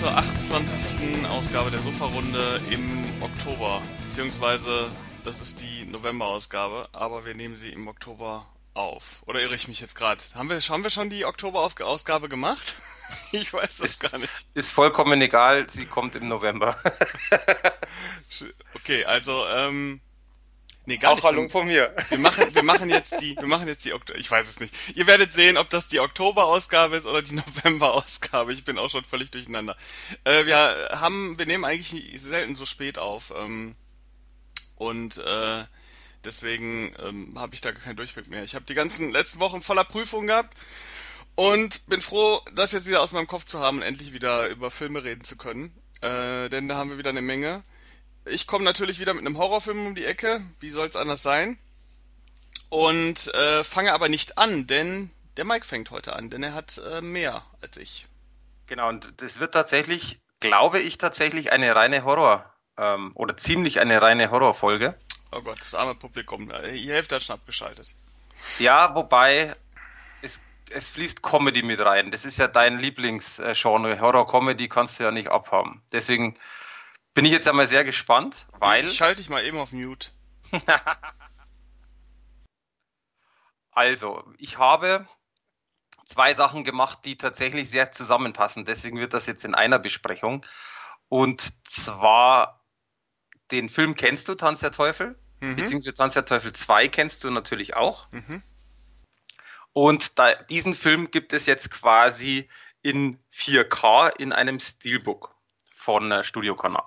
zur 28. Ausgabe der Sofa-Runde im Oktober. Beziehungsweise, das ist die November-Ausgabe, aber wir nehmen sie im Oktober auf. Oder irre ich mich jetzt gerade? Haben wir, haben wir schon die Oktober-Ausgabe gemacht? ich weiß das ist, gar nicht. Ist vollkommen egal, sie kommt im November. okay, also, ähm, Nee, gar Auch nicht. Hallo von mir. Wir machen, wir machen jetzt die, wir machen jetzt die Oktober, ich weiß es nicht. Ihr werdet sehen, ob das die Oktober-Ausgabe ist oder die November-Ausgabe. Ich bin auch schon völlig durcheinander. Äh, wir haben, wir nehmen eigentlich selten so spät auf. Ähm, und äh, deswegen ähm, habe ich da keinen Durchblick mehr. Ich habe die ganzen letzten Wochen voller Prüfungen gehabt und bin froh, das jetzt wieder aus meinem Kopf zu haben und endlich wieder über Filme reden zu können. Äh, denn da haben wir wieder eine Menge. Ich komme natürlich wieder mit einem Horrorfilm um die Ecke. Wie soll es anders sein? Und äh, fange aber nicht an, denn der Mike fängt heute an, denn er hat äh, mehr als ich. Genau, und das wird tatsächlich, glaube ich, tatsächlich eine reine Horror- ähm, oder ziemlich eine reine Horrorfolge. Oh Gott, das arme Publikum, die Hälfte hat schon abgeschaltet. Ja, wobei es, es fließt Comedy mit rein. Das ist ja dein Lieblingsgenre. Horror-Comedy kannst du ja nicht abhaben. Deswegen bin ich jetzt einmal sehr gespannt, weil. Ich schalte dich mal eben auf Mute. also, ich habe zwei Sachen gemacht, die tatsächlich sehr zusammenpassen. Deswegen wird das jetzt in einer Besprechung. Und zwar den Film kennst du, Tanz der Teufel, mhm. beziehungsweise Tanz der Teufel 2 kennst du natürlich auch. Mhm. Und da, diesen Film gibt es jetzt quasi in 4K in einem Steelbook von äh, Studio Kanal.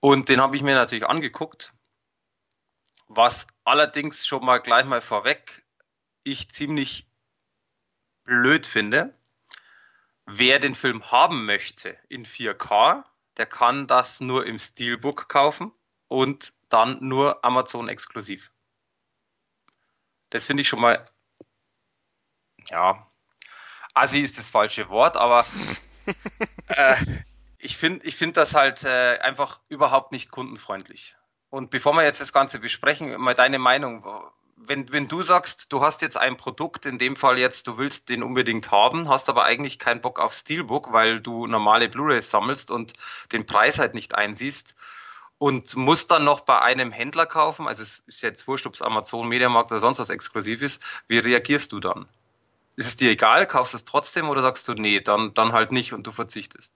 Und den habe ich mir natürlich angeguckt, was allerdings schon mal gleich mal vorweg ich ziemlich blöd finde. Wer den Film haben möchte in 4K, der kann das nur im Steelbook kaufen und dann nur Amazon exklusiv. Das finde ich schon mal, ja, Assi ist das falsche Wort, aber äh, ich finde ich finde das halt äh, einfach überhaupt nicht kundenfreundlich. Und bevor wir jetzt das Ganze besprechen, mal deine Meinung. Wenn, wenn du sagst, du hast jetzt ein Produkt, in dem Fall jetzt, du willst den unbedingt haben, hast aber eigentlich keinen Bock auf Steelbook, weil du normale Blu-rays sammelst und den Preis halt nicht einsiehst und musst dann noch bei einem Händler kaufen, also es ist jetzt wurscht, ob es Amazon, Mediamarkt oder sonst was exklusiv ist, wie reagierst du dann? Ist es dir egal, kaufst du es trotzdem oder sagst du, nee, dann, dann halt nicht und du verzichtest?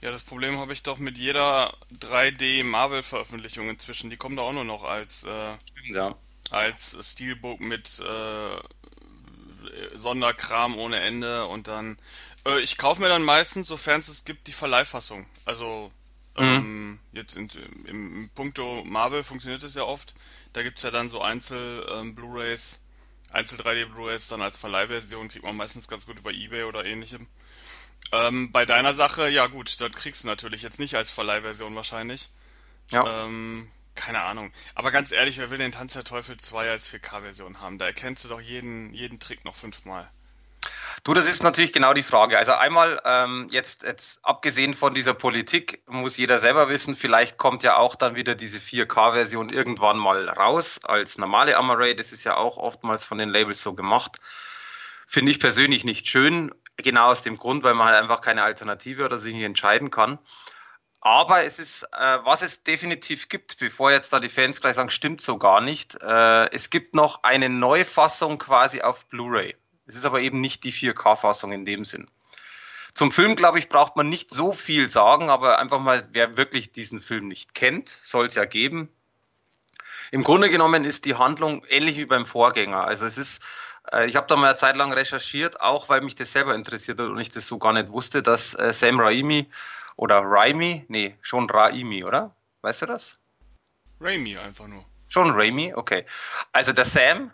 Ja, das Problem habe ich doch mit jeder 3D Marvel Veröffentlichung inzwischen. Die kommen da auch nur noch als äh, ja. als Steelbook mit äh, Sonderkram ohne Ende und dann äh, ich kaufe mir dann meistens, sofern es es gibt, die Verleihfassung. Also mhm. ähm, jetzt in, im, im Punkto Marvel funktioniert es ja oft. Da gibt's ja dann so Einzel ähm, Blu-rays, Einzel 3D Blu-rays dann als Verleihversion kriegt man meistens ganz gut über eBay oder ähnlichem. Ähm, bei deiner Sache, ja gut, dann kriegst du natürlich jetzt nicht als Verleihversion wahrscheinlich. Ja. Ähm, keine Ahnung. Aber ganz ehrlich, wer will den Tanz der Teufel 2 als 4K-Version haben? Da erkennst du doch jeden, jeden Trick noch fünfmal. Du, das ist natürlich genau die Frage. Also einmal ähm, jetzt, jetzt abgesehen von dieser Politik muss jeder selber wissen, vielleicht kommt ja auch dann wieder diese 4K-Version irgendwann mal raus als normale Amaray. Das ist ja auch oftmals von den Labels so gemacht. Finde ich persönlich nicht schön, genau aus dem Grund, weil man halt einfach keine Alternative oder sich nicht entscheiden kann. Aber es ist, äh, was es definitiv gibt, bevor jetzt da die Fans gleich sagen, stimmt so gar nicht. Äh, es gibt noch eine Neufassung quasi auf Blu-ray. Es ist aber eben nicht die 4K-Fassung in dem Sinn. Zum Film, glaube ich, braucht man nicht so viel sagen, aber einfach mal, wer wirklich diesen Film nicht kennt, soll es ja geben. Im Grunde genommen ist die Handlung ähnlich wie beim Vorgänger. Also es ist ich habe da mal eine Zeit lang recherchiert, auch weil mich das selber interessiert hat und ich das so gar nicht wusste, dass äh, Sam Raimi oder Raimi, nee, schon Raimi, oder? Weißt du das? Raimi einfach nur. Schon Raimi, okay. Also der Sam,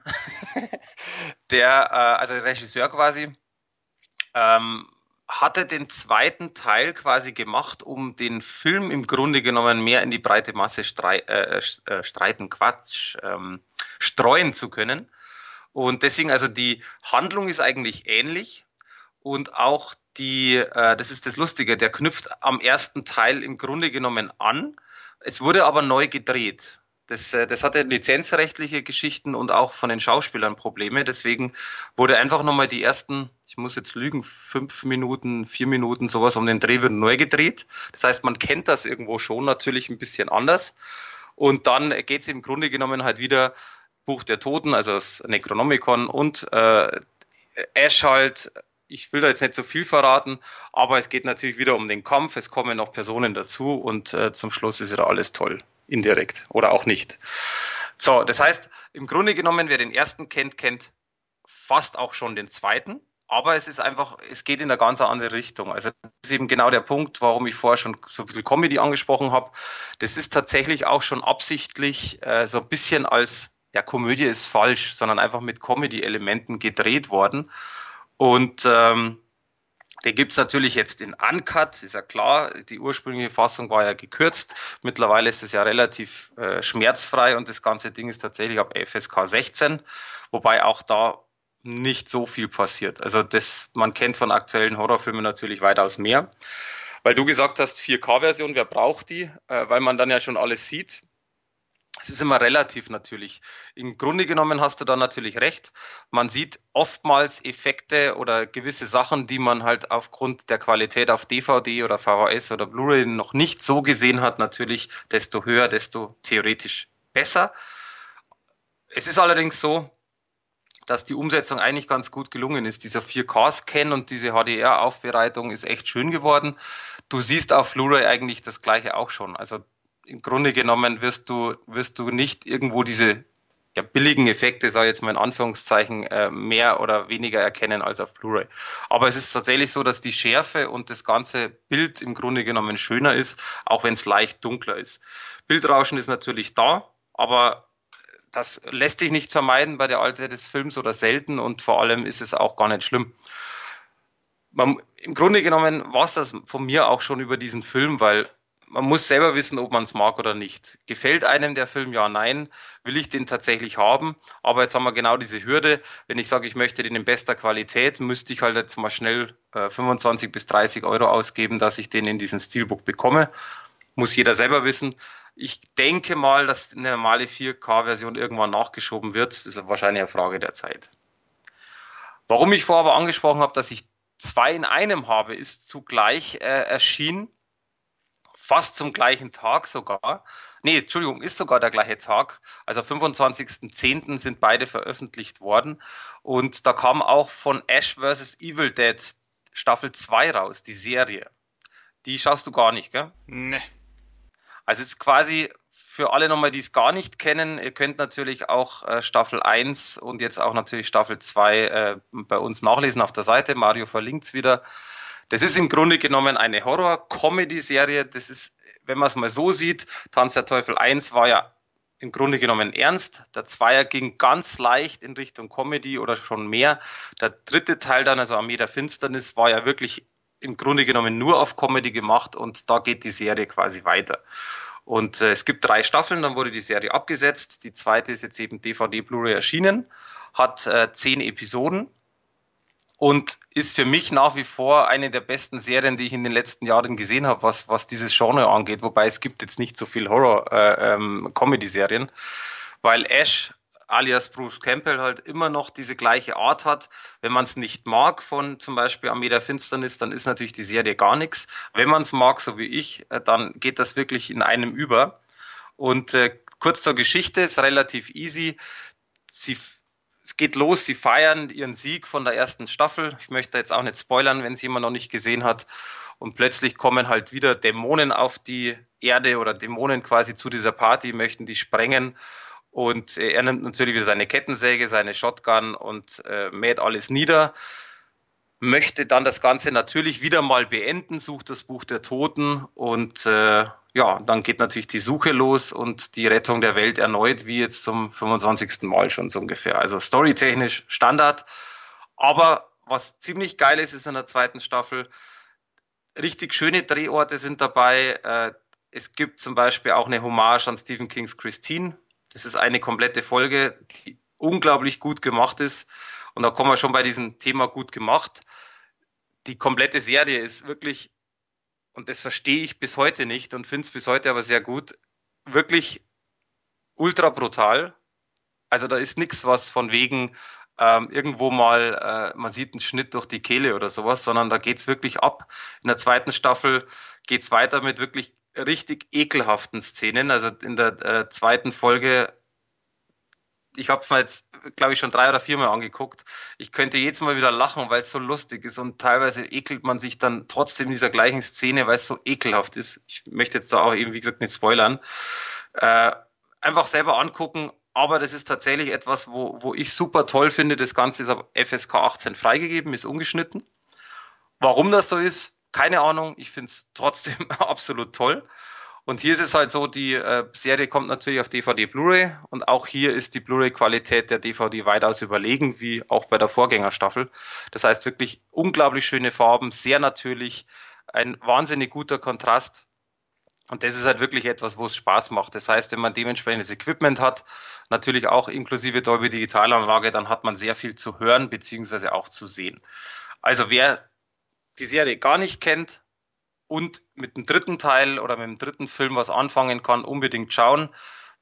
der, äh, also der Regisseur quasi, ähm, hatte den zweiten Teil quasi gemacht, um den Film im Grunde genommen mehr in die breite Masse strei äh, äh, streiten, Quatsch, ähm, streuen zu können. Und deswegen, also die Handlung ist eigentlich ähnlich und auch die, äh, das ist das Lustige, der knüpft am ersten Teil im Grunde genommen an. Es wurde aber neu gedreht. Das, äh, das hatte lizenzrechtliche Geschichten und auch von den Schauspielern Probleme. Deswegen wurde einfach nochmal die ersten, ich muss jetzt lügen, fünf Minuten, vier Minuten, sowas um den Dreh wird neu gedreht. Das heißt, man kennt das irgendwo schon natürlich ein bisschen anders. Und dann geht es im Grunde genommen halt wieder Buch der Toten, also das Necronomicon und äh, Ash halt ich will da jetzt nicht so viel verraten, aber es geht natürlich wieder um den Kampf, es kommen noch Personen dazu und äh, zum Schluss ist wieder alles toll, indirekt oder auch nicht. So, das heißt, im Grunde genommen, wer den ersten kennt, kennt fast auch schon den zweiten, aber es ist einfach, es geht in eine ganz andere Richtung. Also das ist eben genau der Punkt, warum ich vorher schon so ein bisschen Comedy angesprochen habe. Das ist tatsächlich auch schon absichtlich äh, so ein bisschen als, ja, Komödie ist falsch, sondern einfach mit Comedy-Elementen gedreht worden. Und ähm, den gibt's natürlich jetzt in Uncut, ist ja klar. Die ursprüngliche Fassung war ja gekürzt. Mittlerweile ist es ja relativ äh, schmerzfrei und das ganze Ding ist tatsächlich ab FSK 16, wobei auch da nicht so viel passiert. Also das, man kennt von aktuellen Horrorfilmen natürlich weitaus mehr. Weil du gesagt hast, 4K-Version, wer braucht die? Äh, weil man dann ja schon alles sieht es ist immer relativ natürlich. Im Grunde genommen hast du da natürlich recht. Man sieht oftmals Effekte oder gewisse Sachen, die man halt aufgrund der Qualität auf DVD oder VHS oder Blu-ray noch nicht so gesehen hat, natürlich desto höher, desto theoretisch besser. Es ist allerdings so, dass die Umsetzung eigentlich ganz gut gelungen ist. Dieser 4K-Scan und diese HDR-Aufbereitung ist echt schön geworden. Du siehst auf Blu-ray eigentlich das gleiche auch schon. Also im Grunde genommen wirst du, wirst du nicht irgendwo diese ja, billigen Effekte, sage ich jetzt mal in Anführungszeichen, äh, mehr oder weniger erkennen als auf Blu-ray. Aber es ist tatsächlich so, dass die Schärfe und das ganze Bild im Grunde genommen schöner ist, auch wenn es leicht dunkler ist. Bildrauschen ist natürlich da, aber das lässt sich nicht vermeiden bei der Alter des Films oder selten und vor allem ist es auch gar nicht schlimm. Man, Im Grunde genommen war es das von mir auch schon über diesen Film, weil man muss selber wissen, ob man es mag oder nicht. Gefällt einem der Film? Ja, nein. Will ich den tatsächlich haben? Aber jetzt haben wir genau diese Hürde. Wenn ich sage, ich möchte den in bester Qualität, müsste ich halt jetzt mal schnell äh, 25 bis 30 Euro ausgeben, dass ich den in diesen Steelbook bekomme. Muss jeder selber wissen. Ich denke mal, dass eine normale 4K-Version irgendwann nachgeschoben wird. Das ist wahrscheinlich eine Frage der Zeit. Warum ich vorher aber angesprochen habe, dass ich zwei in einem habe, ist zugleich äh, erschienen fast zum gleichen Tag sogar. Nee, Entschuldigung, ist sogar der gleiche Tag. Also am 25.10. sind beide veröffentlicht worden. Und da kam auch von Ash vs. Evil Dead Staffel 2 raus, die Serie. Die schaust du gar nicht, gell? Nee. Also es ist quasi für alle nochmal, die es gar nicht kennen, ihr könnt natürlich auch äh, Staffel 1 und jetzt auch natürlich Staffel 2 äh, bei uns nachlesen auf der Seite. Mario verlinkt es wieder. Das ist im Grunde genommen eine Horror-Comedy-Serie. Das ist, wenn man es mal so sieht, Tanz der Teufel 1 war ja im Grunde genommen ernst. Der Zweier ging ganz leicht in Richtung Comedy oder schon mehr. Der dritte Teil dann, also Armee der Finsternis, war ja wirklich im Grunde genommen nur auf Comedy gemacht und da geht die Serie quasi weiter. Und äh, es gibt drei Staffeln, dann wurde die Serie abgesetzt. Die zweite ist jetzt eben DVD Blu-ray erschienen, hat äh, zehn Episoden und ist für mich nach wie vor eine der besten Serien, die ich in den letzten Jahren gesehen habe, was, was dieses Genre angeht. Wobei es gibt jetzt nicht so viel Horror-Comedy-Serien, äh, ähm, weil Ash alias Bruce Campbell halt immer noch diese gleiche Art hat. Wenn man es nicht mag von zum Beispiel Armee der Finsternis, dann ist natürlich die Serie gar nichts. Wenn man es mag, so wie ich, äh, dann geht das wirklich in einem über. Und äh, kurz zur Geschichte, ist relativ easy. Sie es geht los, sie feiern ihren Sieg von der ersten Staffel. Ich möchte jetzt auch nicht spoilern, wenn es jemand noch nicht gesehen hat. Und plötzlich kommen halt wieder Dämonen auf die Erde oder Dämonen quasi zu dieser Party, möchten die sprengen. Und er nimmt natürlich wieder seine Kettensäge, seine Shotgun und äh, mäht alles nieder möchte dann das Ganze natürlich wieder mal beenden, sucht das Buch der Toten und äh, ja, dann geht natürlich die Suche los und die Rettung der Welt erneut, wie jetzt zum 25. Mal schon so ungefähr. Also storytechnisch Standard. Aber was ziemlich geil ist, ist in der zweiten Staffel, richtig schöne Drehorte sind dabei. Äh, es gibt zum Beispiel auch eine Hommage an Stephen Kings Christine. Das ist eine komplette Folge, die unglaublich gut gemacht ist. Und da kommen wir schon bei diesem Thema gut gemacht. Die komplette Serie ist wirklich, und das verstehe ich bis heute nicht und finde es bis heute aber sehr gut, wirklich ultra brutal. Also da ist nichts, was von wegen ähm, irgendwo mal, äh, man sieht einen Schnitt durch die Kehle oder sowas, sondern da geht's wirklich ab. In der zweiten Staffel geht's weiter mit wirklich richtig ekelhaften Szenen. Also in der äh, zweiten Folge, ich habe es mir jetzt, glaube ich, schon drei oder viermal angeguckt. Ich könnte jetzt mal wieder lachen, weil es so lustig ist und teilweise ekelt man sich dann trotzdem in dieser gleichen Szene, weil es so ekelhaft ist. Ich möchte jetzt da auch eben, wie gesagt, nicht spoilern. Äh, einfach selber angucken, aber das ist tatsächlich etwas, wo, wo ich super toll finde. Das Ganze ist ab FSK 18 freigegeben, ist ungeschnitten. Warum das so ist, keine Ahnung. Ich finde es trotzdem absolut toll. Und hier ist es halt so, die äh, Serie kommt natürlich auf DVD Blu-ray und auch hier ist die Blu-ray-Qualität der DVD weitaus überlegen, wie auch bei der Vorgängerstaffel. Das heißt wirklich unglaublich schöne Farben, sehr natürlich, ein wahnsinnig guter Kontrast und das ist halt wirklich etwas, wo es Spaß macht. Das heißt, wenn man dementsprechendes Equipment hat, natürlich auch inklusive Dolby Digitalanlage, dann hat man sehr viel zu hören beziehungsweise auch zu sehen. Also wer die Serie gar nicht kennt und mit dem dritten Teil oder mit dem dritten Film was anfangen kann, unbedingt schauen.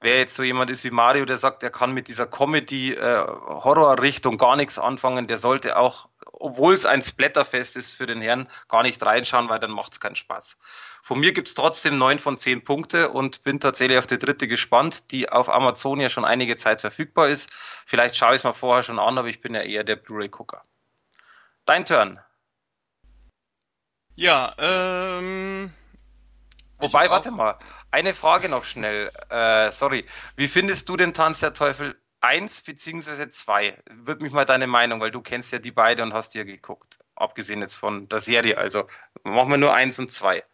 Wer jetzt so jemand ist wie Mario, der sagt, er kann mit dieser Comedy-Horror-Richtung äh, gar nichts anfangen, der sollte auch, obwohl es ein Splatterfest ist für den Herrn, gar nicht reinschauen, weil dann macht es keinen Spaß. Von mir gibt's trotzdem neun von zehn Punkte und bin tatsächlich auf die dritte gespannt, die auf Amazon ja schon einige Zeit verfügbar ist. Vielleicht schaue ich es mal vorher schon an, aber ich bin ja eher der Blu-ray-Gucker. Dein Turn. Ja, ähm. Wobei, warte mal, eine Frage noch schnell. Äh, sorry. Wie findest du den Tanz der Teufel 1 bzw. 2? Würde mich mal deine Meinung, weil du kennst ja die beide und hast dir geguckt. Abgesehen jetzt von der Serie. Also machen wir nur 1 und 2.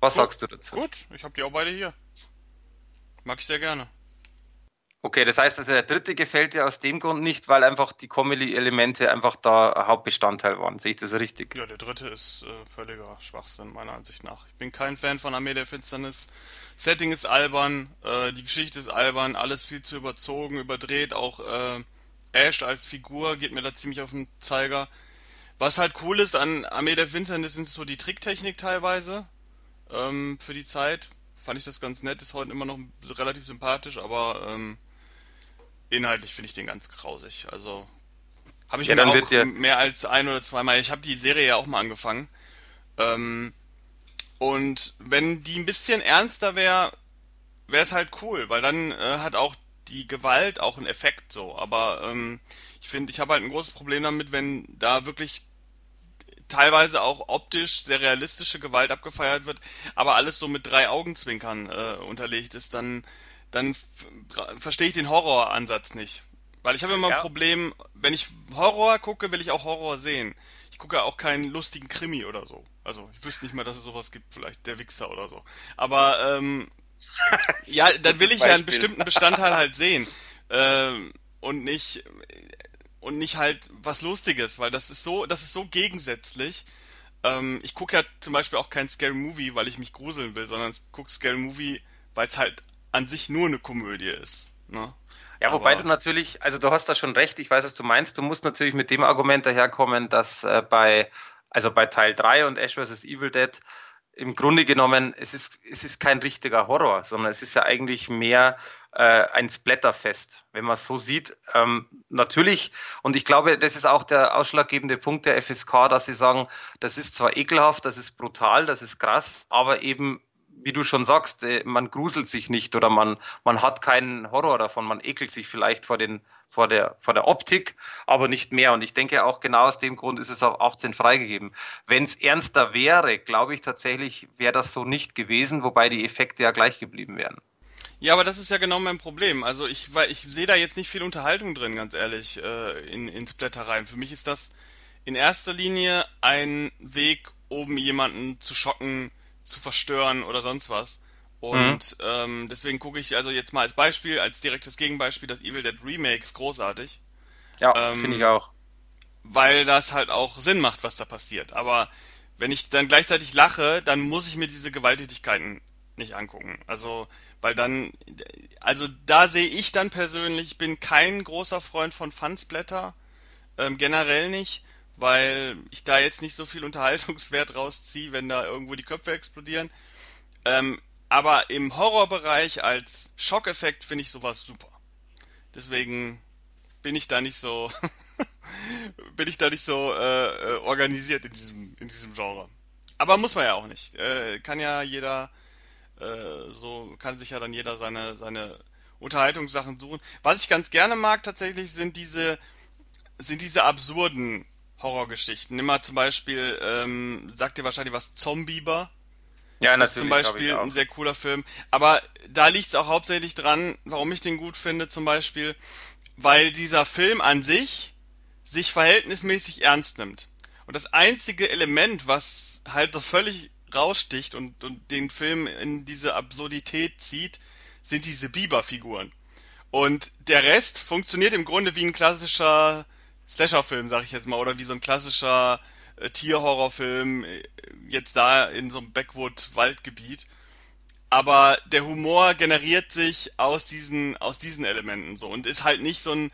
Was Gut, sagst du dazu? Gut, ich habe die auch beide hier. Mag ich sehr gerne. Okay, das heißt also, der dritte gefällt dir aus dem Grund nicht, weil einfach die Comedy-Elemente einfach da Hauptbestandteil waren. Sehe ich das richtig? Ja, der dritte ist äh, völliger Schwachsinn, meiner Ansicht nach. Ich bin kein Fan von Armee der Finsternis. Setting ist albern, äh, die Geschichte ist albern, alles viel zu überzogen, überdreht. Auch äh, Ash als Figur geht mir da ziemlich auf den Zeiger. Was halt cool ist an Armee der Finsternis sind so die Tricktechnik teilweise ähm, für die Zeit. Fand ich das ganz nett, ist heute immer noch relativ sympathisch, aber ähm, inhaltlich finde ich den ganz grausig. Also habe ich Ja, mir auch mehr als ein oder zweimal. Ich habe die Serie ja auch mal angefangen. Ähm, und wenn die ein bisschen ernster wäre, wäre es halt cool, weil dann äh, hat auch die Gewalt auch einen Effekt so. Aber ähm, ich finde, ich habe halt ein großes Problem damit, wenn da wirklich teilweise auch optisch sehr realistische Gewalt abgefeiert wird, aber alles so mit drei Augenzwinkern äh, unterlegt ist, dann, dann verstehe ich den Horroransatz nicht. Weil ich habe immer ein ja, Problem, wenn ich Horror gucke, will ich auch Horror sehen. Ich gucke auch keinen lustigen Krimi oder so. Also ich wüsste nicht mal, dass es sowas gibt, vielleicht der Wichser oder so. Aber ähm, ja, dann will ich ja einen Beispiel. bestimmten Bestandteil halt sehen. Ähm, und nicht und nicht halt was Lustiges, weil das ist so, das ist so gegensätzlich. Ähm, ich gucke ja zum Beispiel auch kein Scary Movie, weil ich mich gruseln will, sondern ich gucke Scary Movie, weil es halt an sich nur eine Komödie ist. Ne? Ja, wobei du Aber natürlich, also du hast da schon recht, ich weiß, was du meinst. Du musst natürlich mit dem Argument daherkommen, dass äh, bei, also bei Teil 3 und Ash vs. Evil Dead im Grunde genommen, es ist, es ist kein richtiger Horror, sondern es ist ja eigentlich mehr äh, ein Splatterfest, wenn man es so sieht. Ähm, natürlich, und ich glaube, das ist auch der ausschlaggebende Punkt der FSK, dass sie sagen, das ist zwar ekelhaft, das ist brutal, das ist krass, aber eben wie du schon sagst, äh, man gruselt sich nicht oder man, man hat keinen Horror davon, man ekelt sich vielleicht vor den, vor der, vor der Optik, aber nicht mehr. Und ich denke auch genau aus dem Grund ist es auf 18 freigegeben. Wenn es ernster wäre, glaube ich tatsächlich, wäre das so nicht gewesen, wobei die Effekte ja gleich geblieben wären. ja, aber das ist ja genau mein Problem. Also ich, weil ich sehe da jetzt nicht viel Unterhaltung drin, ganz ehrlich, äh, in, in Splatter Für mich ist das in erster Linie ein Weg, um jemanden zu schocken, zu verstören oder sonst was. Mhm. Und ähm, deswegen gucke ich also jetzt mal als Beispiel, als direktes Gegenbeispiel, das Evil Dead Remake ist großartig, Ja, finde ich ähm, auch. weil das halt auch Sinn macht, was da passiert. Aber wenn ich dann gleichzeitig lache, dann muss ich mir diese Gewalttätigkeiten nicht angucken. Also, weil dann, also da sehe ich dann persönlich, ich bin kein großer Freund von Fansblätter, ähm, generell nicht, weil ich da jetzt nicht so viel Unterhaltungswert rausziehe, wenn da irgendwo die Köpfe explodieren. Ähm, Aber im Horrorbereich als Schockeffekt finde ich sowas super. Deswegen bin ich da nicht so bin ich da nicht so äh, äh, organisiert in diesem in diesem Genre. Aber muss man ja auch nicht. Äh, kann ja jeder äh, so kann sich ja dann jeder seine seine Unterhaltungssachen suchen. Was ich ganz gerne mag tatsächlich sind diese sind diese absurden Horrorgeschichten. Nimm mal zum Beispiel, ähm, sagt dir wahrscheinlich was, Zombieber? Ja, Ist zum natürlich, habe ich Beispiel ein sehr cooler Film. Aber da liegt es auch hauptsächlich dran, warum ich den gut finde, zum Beispiel, weil dieser Film an sich sich verhältnismäßig ernst nimmt. Und das einzige Element, was halt so völlig raussticht und, und den Film in diese Absurdität zieht, sind diese Biber-Figuren. Und der Rest funktioniert im Grunde wie ein klassischer Slasher-Film, sag ich jetzt mal, oder wie so ein klassischer äh, Tierhorrorfilm, äh, jetzt da in so einem Backwood-Waldgebiet. Aber der Humor generiert sich aus diesen, aus diesen Elementen so und ist halt nicht so ein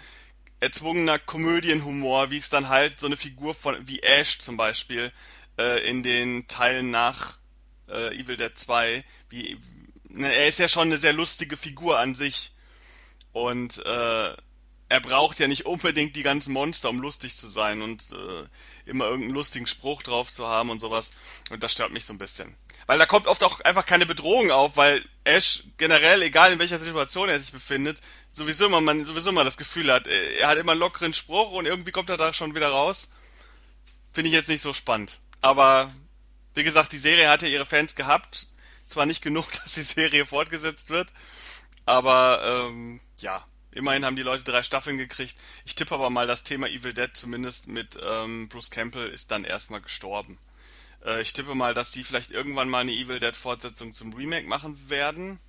erzwungener Komödienhumor, wie es dann halt so eine Figur von, wie Ash zum Beispiel, äh, in den Teilen nach äh, Evil Dead 2, wie, ne, er ist ja schon eine sehr lustige Figur an sich und äh, er braucht ja nicht unbedingt die ganzen Monster, um lustig zu sein und äh, immer irgendeinen lustigen Spruch drauf zu haben und sowas. Und das stört mich so ein bisschen. Weil da kommt oft auch einfach keine Bedrohung auf, weil Ash generell, egal in welcher Situation er sich befindet, sowieso immer man sowieso immer das Gefühl hat, äh, er hat immer einen lockeren Spruch und irgendwie kommt er da schon wieder raus. Finde ich jetzt nicht so spannend. Aber wie gesagt, die Serie hat ja ihre Fans gehabt. Zwar nicht genug, dass die Serie fortgesetzt wird, aber ähm, ja, immerhin haben die Leute drei Staffeln gekriegt. Ich tippe aber mal, das Thema Evil Dead zumindest mit ähm, Bruce Campbell ist dann erstmal gestorben. Äh, ich tippe mal, dass die vielleicht irgendwann mal eine Evil Dead Fortsetzung zum Remake machen werden,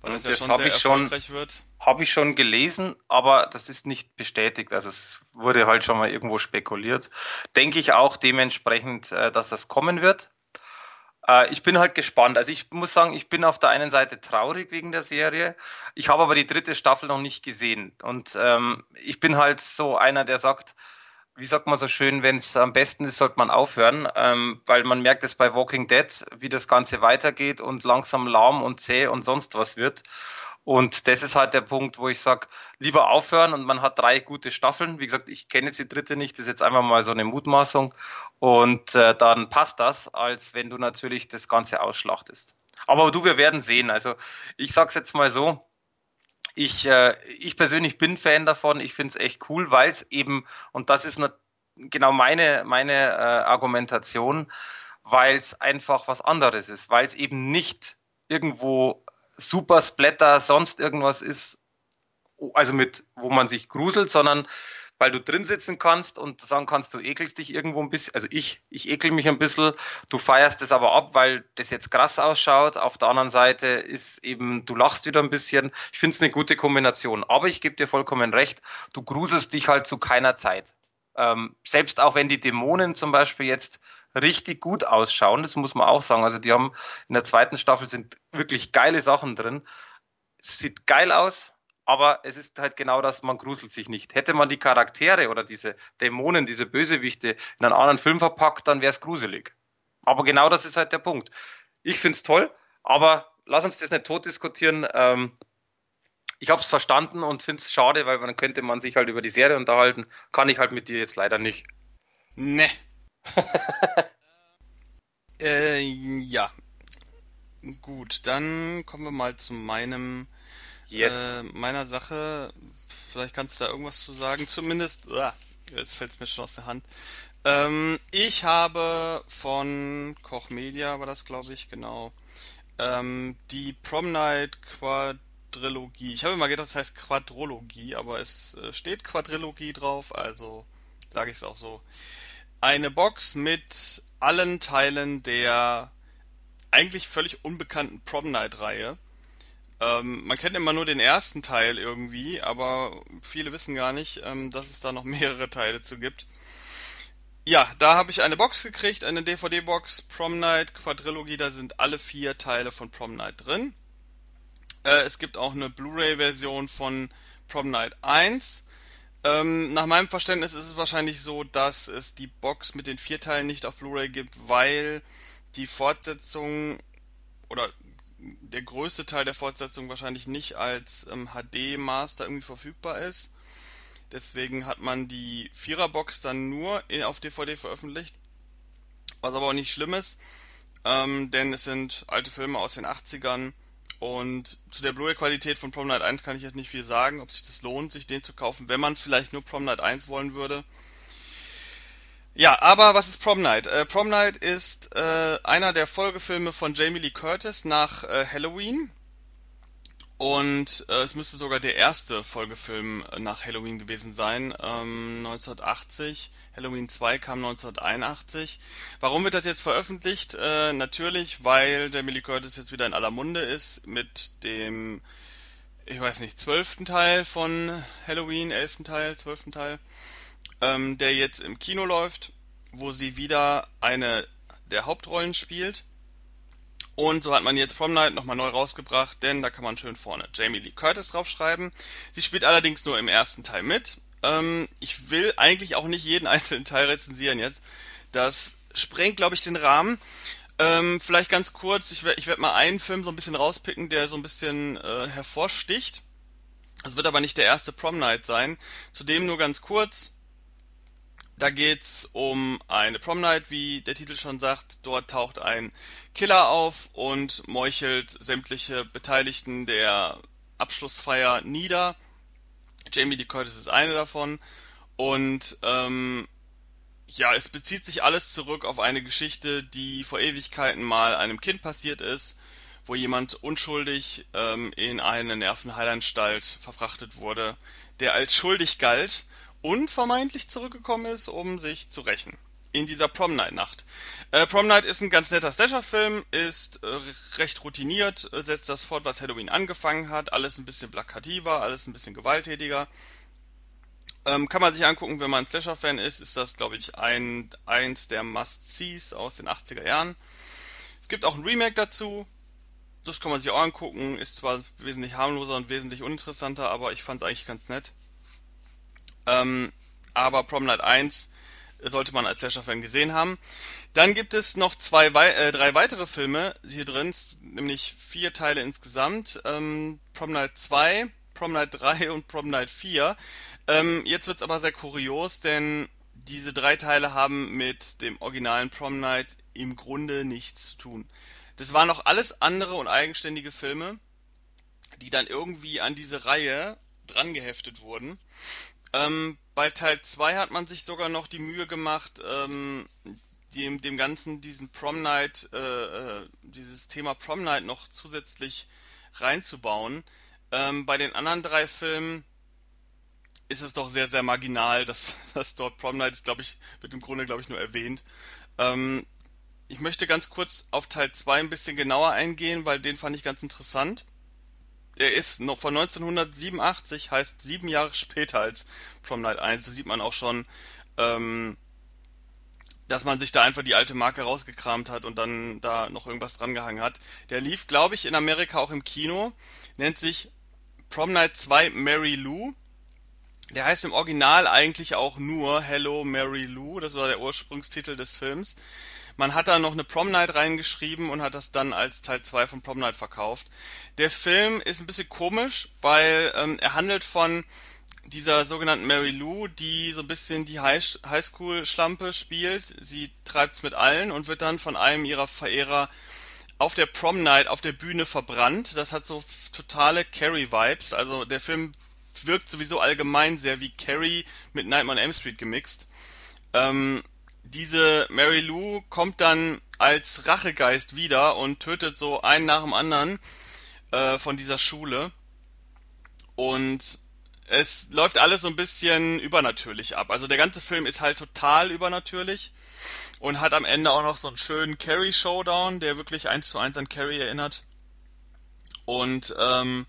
weil das ja das schon habe sehr ich schon, erfolgreich wird. habe ich schon gelesen, aber das ist nicht bestätigt. Also es wurde halt schon mal irgendwo spekuliert. Denke ich auch dementsprechend, äh, dass das kommen wird. Äh, ich bin halt gespannt. Also ich muss sagen, ich bin auf der einen Seite traurig wegen der Serie. Ich habe aber die dritte Staffel noch nicht gesehen. Und ähm, ich bin halt so einer, der sagt, wie sagt man so schön, wenn es am besten ist, sollte man aufhören, ähm, weil man merkt es bei Walking Dead, wie das Ganze weitergeht und langsam lahm und zäh und sonst was wird. Und das ist halt der Punkt, wo ich sage, lieber aufhören und man hat drei gute Staffeln. Wie gesagt, ich kenne jetzt die dritte nicht, das ist jetzt einfach mal so eine Mutmaßung. Und äh, dann passt das, als wenn du natürlich das Ganze ausschlachtest. Aber du, wir werden sehen. Also ich sag's jetzt mal so, ich, äh, ich persönlich bin Fan davon. Ich finde es echt cool, weil es eben, und das ist genau meine, meine äh, Argumentation, weil es einfach was anderes ist, weil es eben nicht irgendwo super Splatter, sonst irgendwas ist, also mit, wo man sich gruselt, sondern weil du drin sitzen kannst und sagen kannst, du ekelst dich irgendwo ein bisschen, also ich, ich ekel mich ein bisschen, du feierst es aber ab, weil das jetzt krass ausschaut. Auf der anderen Seite ist eben, du lachst wieder ein bisschen. Ich finde es eine gute Kombination. Aber ich gebe dir vollkommen recht, du gruselst dich halt zu keiner Zeit. Ähm, selbst auch wenn die Dämonen zum Beispiel jetzt richtig gut ausschauen, das muss man auch sagen. Also die haben in der zweiten Staffel sind wirklich geile Sachen drin. Es sieht geil aus, aber es ist halt genau das, man gruselt sich nicht. Hätte man die Charaktere oder diese Dämonen, diese Bösewichte in einen anderen Film verpackt, dann wäre es gruselig. Aber genau das ist halt der Punkt. Ich find's toll, aber lass uns das nicht tot diskutieren. Ähm, ich habe es verstanden und find's schade, weil dann könnte man sich halt über die Serie unterhalten. Kann ich halt mit dir jetzt leider nicht. Ne. Äh, ja, gut, dann kommen wir mal zu meinem äh, Yes. meiner Sache. Vielleicht kannst du da irgendwas zu sagen. Zumindest, ah, jetzt fällt es mir schon aus der Hand. Ähm, ich habe von Koch Media, war das glaube ich, genau, ähm, die Prom Night Quadrilogie. Ich habe immer gedacht, das heißt Quadrologie, aber es äh, steht Quadrilogie drauf, also sage ich es auch so. Eine Box mit allen Teilen der eigentlich völlig unbekannten Prom Night Reihe. Ähm, man kennt immer nur den ersten Teil irgendwie, aber viele wissen gar nicht, ähm, dass es da noch mehrere Teile zu gibt. Ja, da habe ich eine Box gekriegt, eine DVD-Box, Prom Night Quadrilogie, da sind alle vier Teile von Prom Night drin. Äh, es gibt auch eine Blu-ray-Version von Prom Night 1. Ähm, nach meinem Verständnis ist es wahrscheinlich so, dass es die Box mit den vier Teilen nicht auf Blu-ray gibt, weil die Fortsetzung oder der größte Teil der Fortsetzung wahrscheinlich nicht als ähm, HD-Master irgendwie verfügbar ist. Deswegen hat man die Viererbox dann nur in, auf DVD veröffentlicht. Was aber auch nicht schlimm ist, ähm, denn es sind alte Filme aus den 80ern und zu der Blu-ray-Qualität von Prom Night 1 kann ich jetzt nicht viel sagen, ob sich das lohnt, sich den zu kaufen, wenn man vielleicht nur Prom Night 1 wollen würde. Ja, aber was ist Prom Night? Äh, Prom Night ist äh, einer der Folgefilme von Jamie Lee Curtis nach äh, Halloween. Und äh, es müsste sogar der erste Folgefilm nach Halloween gewesen sein, ähm, 1980. Halloween 2 kam 1981. Warum wird das jetzt veröffentlicht? Äh, natürlich, weil Jamie Lee Curtis jetzt wieder in aller Munde ist mit dem, ich weiß nicht, zwölften Teil von Halloween, elften Teil, zwölften Teil, ähm, der jetzt im Kino läuft, wo sie wieder eine der Hauptrollen spielt. Und so hat man jetzt Prom Night nochmal neu rausgebracht, denn da kann man schön vorne Jamie Lee Curtis draufschreiben. Sie spielt allerdings nur im ersten Teil mit. Ähm, ich will eigentlich auch nicht jeden einzelnen Teil rezensieren jetzt. Das sprengt, glaube ich, den Rahmen. Ähm, vielleicht ganz kurz, ich werde werd mal einen Film so ein bisschen rauspicken, der so ein bisschen äh, hervorsticht. Es wird aber nicht der erste Prom Night sein. Zudem nur ganz kurz, da geht's um eine Prom Night, wie der Titel schon sagt. Dort taucht ein Killer auf und meuchelt sämtliche Beteiligten der Abschlussfeier nieder. Jamie Lee Curtis ist eine davon. Und ähm, ja, es bezieht sich alles zurück auf eine Geschichte, die vor Ewigkeiten mal einem Kind passiert ist, wo jemand unschuldig ähm, in eine Nervenheilanstalt verfrachtet wurde, der als schuldig galt und vermeintlich zurückgekommen ist, um sich zu rächen. In dieser Prom Night Nacht. Äh, Prom Night ist ein ganz netter Slasher-Film, ist äh, recht routiniert, äh, setzt das fort, was Halloween angefangen hat, alles ein bisschen plakativer, alles ein bisschen gewalttätiger. Ähm, kann man sich angucken, wenn man ein Slasher-Fan ist, ist das, glaube ich, ein, eins der Must-Sees aus den 80er Jahren. Es gibt auch ein Remake dazu, das kann man sich auch angucken, ist zwar wesentlich harmloser und wesentlich uninteressanter, aber ich fand es eigentlich ganz nett. Ähm, aber Prom Night 1 sollte man als Slasher-Fan gesehen haben. Dann gibt es noch zwei, äh, drei weitere Filme hier drin, nämlich vier Teile insgesamt. Ähm, Prom Night 2, Prom Night 3 und Prom Night 4. Ähm, jetzt wird's aber sehr kurios, denn diese drei Teile haben mit dem originalen Prom Night im Grunde nichts zu tun. Das waren noch alles andere und eigenständige Filme, die dann irgendwie an diese Reihe drangeheftet wurden. Ähm, bei Teil 2 hat man sich sogar noch die Mühe gemacht, ähm, dem, dem Ganzen diesen Prom Night, äh, äh, dieses Thema Prom Night noch zusätzlich reinzubauen. Ähm, bei den anderen drei Filmen ist es doch sehr, sehr marginal, dass, dass dort Prom Night ist, glaube ich, wird im Grunde, glaube ich, nur erwähnt. Ähm, ich möchte ganz kurz auf Teil 2 ein bisschen genauer eingehen, weil den fand ich ganz interessant. Er ist noch von 1987, heißt sieben Jahre später als Prom Night 1. Da sieht man auch schon, ähm, dass man sich da einfach die alte Marke rausgekramt hat und dann da noch irgendwas dran gehangen hat. Der lief, glaube ich, in Amerika auch im Kino. Nennt sich Prom Night 2 Mary Lou. Der heißt im Original eigentlich auch nur Hello Mary Lou. Das war der Ursprungstitel des Films. Man hat da noch eine Prom Night reingeschrieben und hat das dann als Teil 2 von Prom Night verkauft. Der Film ist ein bisschen komisch, weil ähm, er handelt von dieser sogenannten Mary Lou, die so ein bisschen die Highschool-Schlampe spielt. Sie treibt's mit allen und wird dann von einem ihrer Verehrer auf der Prom Night auf der Bühne verbrannt. Das hat so totale Carrie-Vibes. Also der Film wirkt sowieso allgemein sehr wie Carrie mit Nightmare on Elm Street gemixt. Ähm, diese Mary Lou kommt dann als Rachegeist wieder und tötet so einen nach dem anderen äh, von dieser Schule. Und es läuft alles so ein bisschen übernatürlich ab. Also der ganze Film ist halt total übernatürlich und hat am Ende auch noch so einen schönen Carrie Showdown, der wirklich eins zu eins an Carrie erinnert. Und ähm,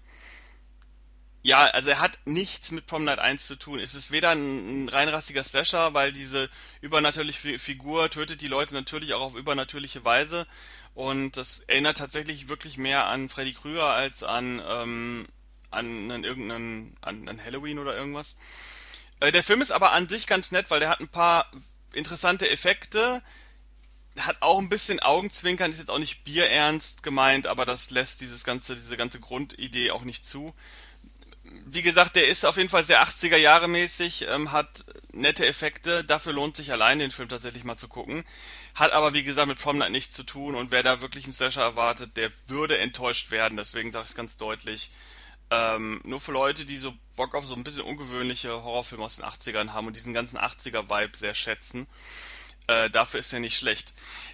ja, also er hat nichts mit Prom Night 1 zu tun. Es ist weder ein, ein reinrassiger Slasher, weil diese übernatürliche Figur tötet die Leute natürlich auch auf übernatürliche Weise. Und das erinnert tatsächlich wirklich mehr an Freddy Krüger als an, ähm, an, an irgendeinen, an, an Halloween oder irgendwas. Äh, der Film ist aber an sich ganz nett, weil der hat ein paar interessante Effekte. hat auch ein bisschen Augenzwinkern, ist jetzt auch nicht bierernst gemeint, aber das lässt dieses ganze, diese ganze Grundidee auch nicht zu. Wie gesagt, der ist auf jeden Fall sehr 80er Jahre mäßig, ähm, hat nette Effekte, dafür lohnt sich allein den Film tatsächlich mal zu gucken. Hat aber wie gesagt mit Prom Night nichts zu tun und wer da wirklich einen Slasher erwartet, der würde enttäuscht werden, deswegen sage ich es ganz deutlich. Ähm, nur für Leute, die so Bock auf so ein bisschen ungewöhnliche Horrorfilme aus den 80ern haben und diesen ganzen 80er-Vibe sehr schätzen, äh, dafür ist er nicht schlecht.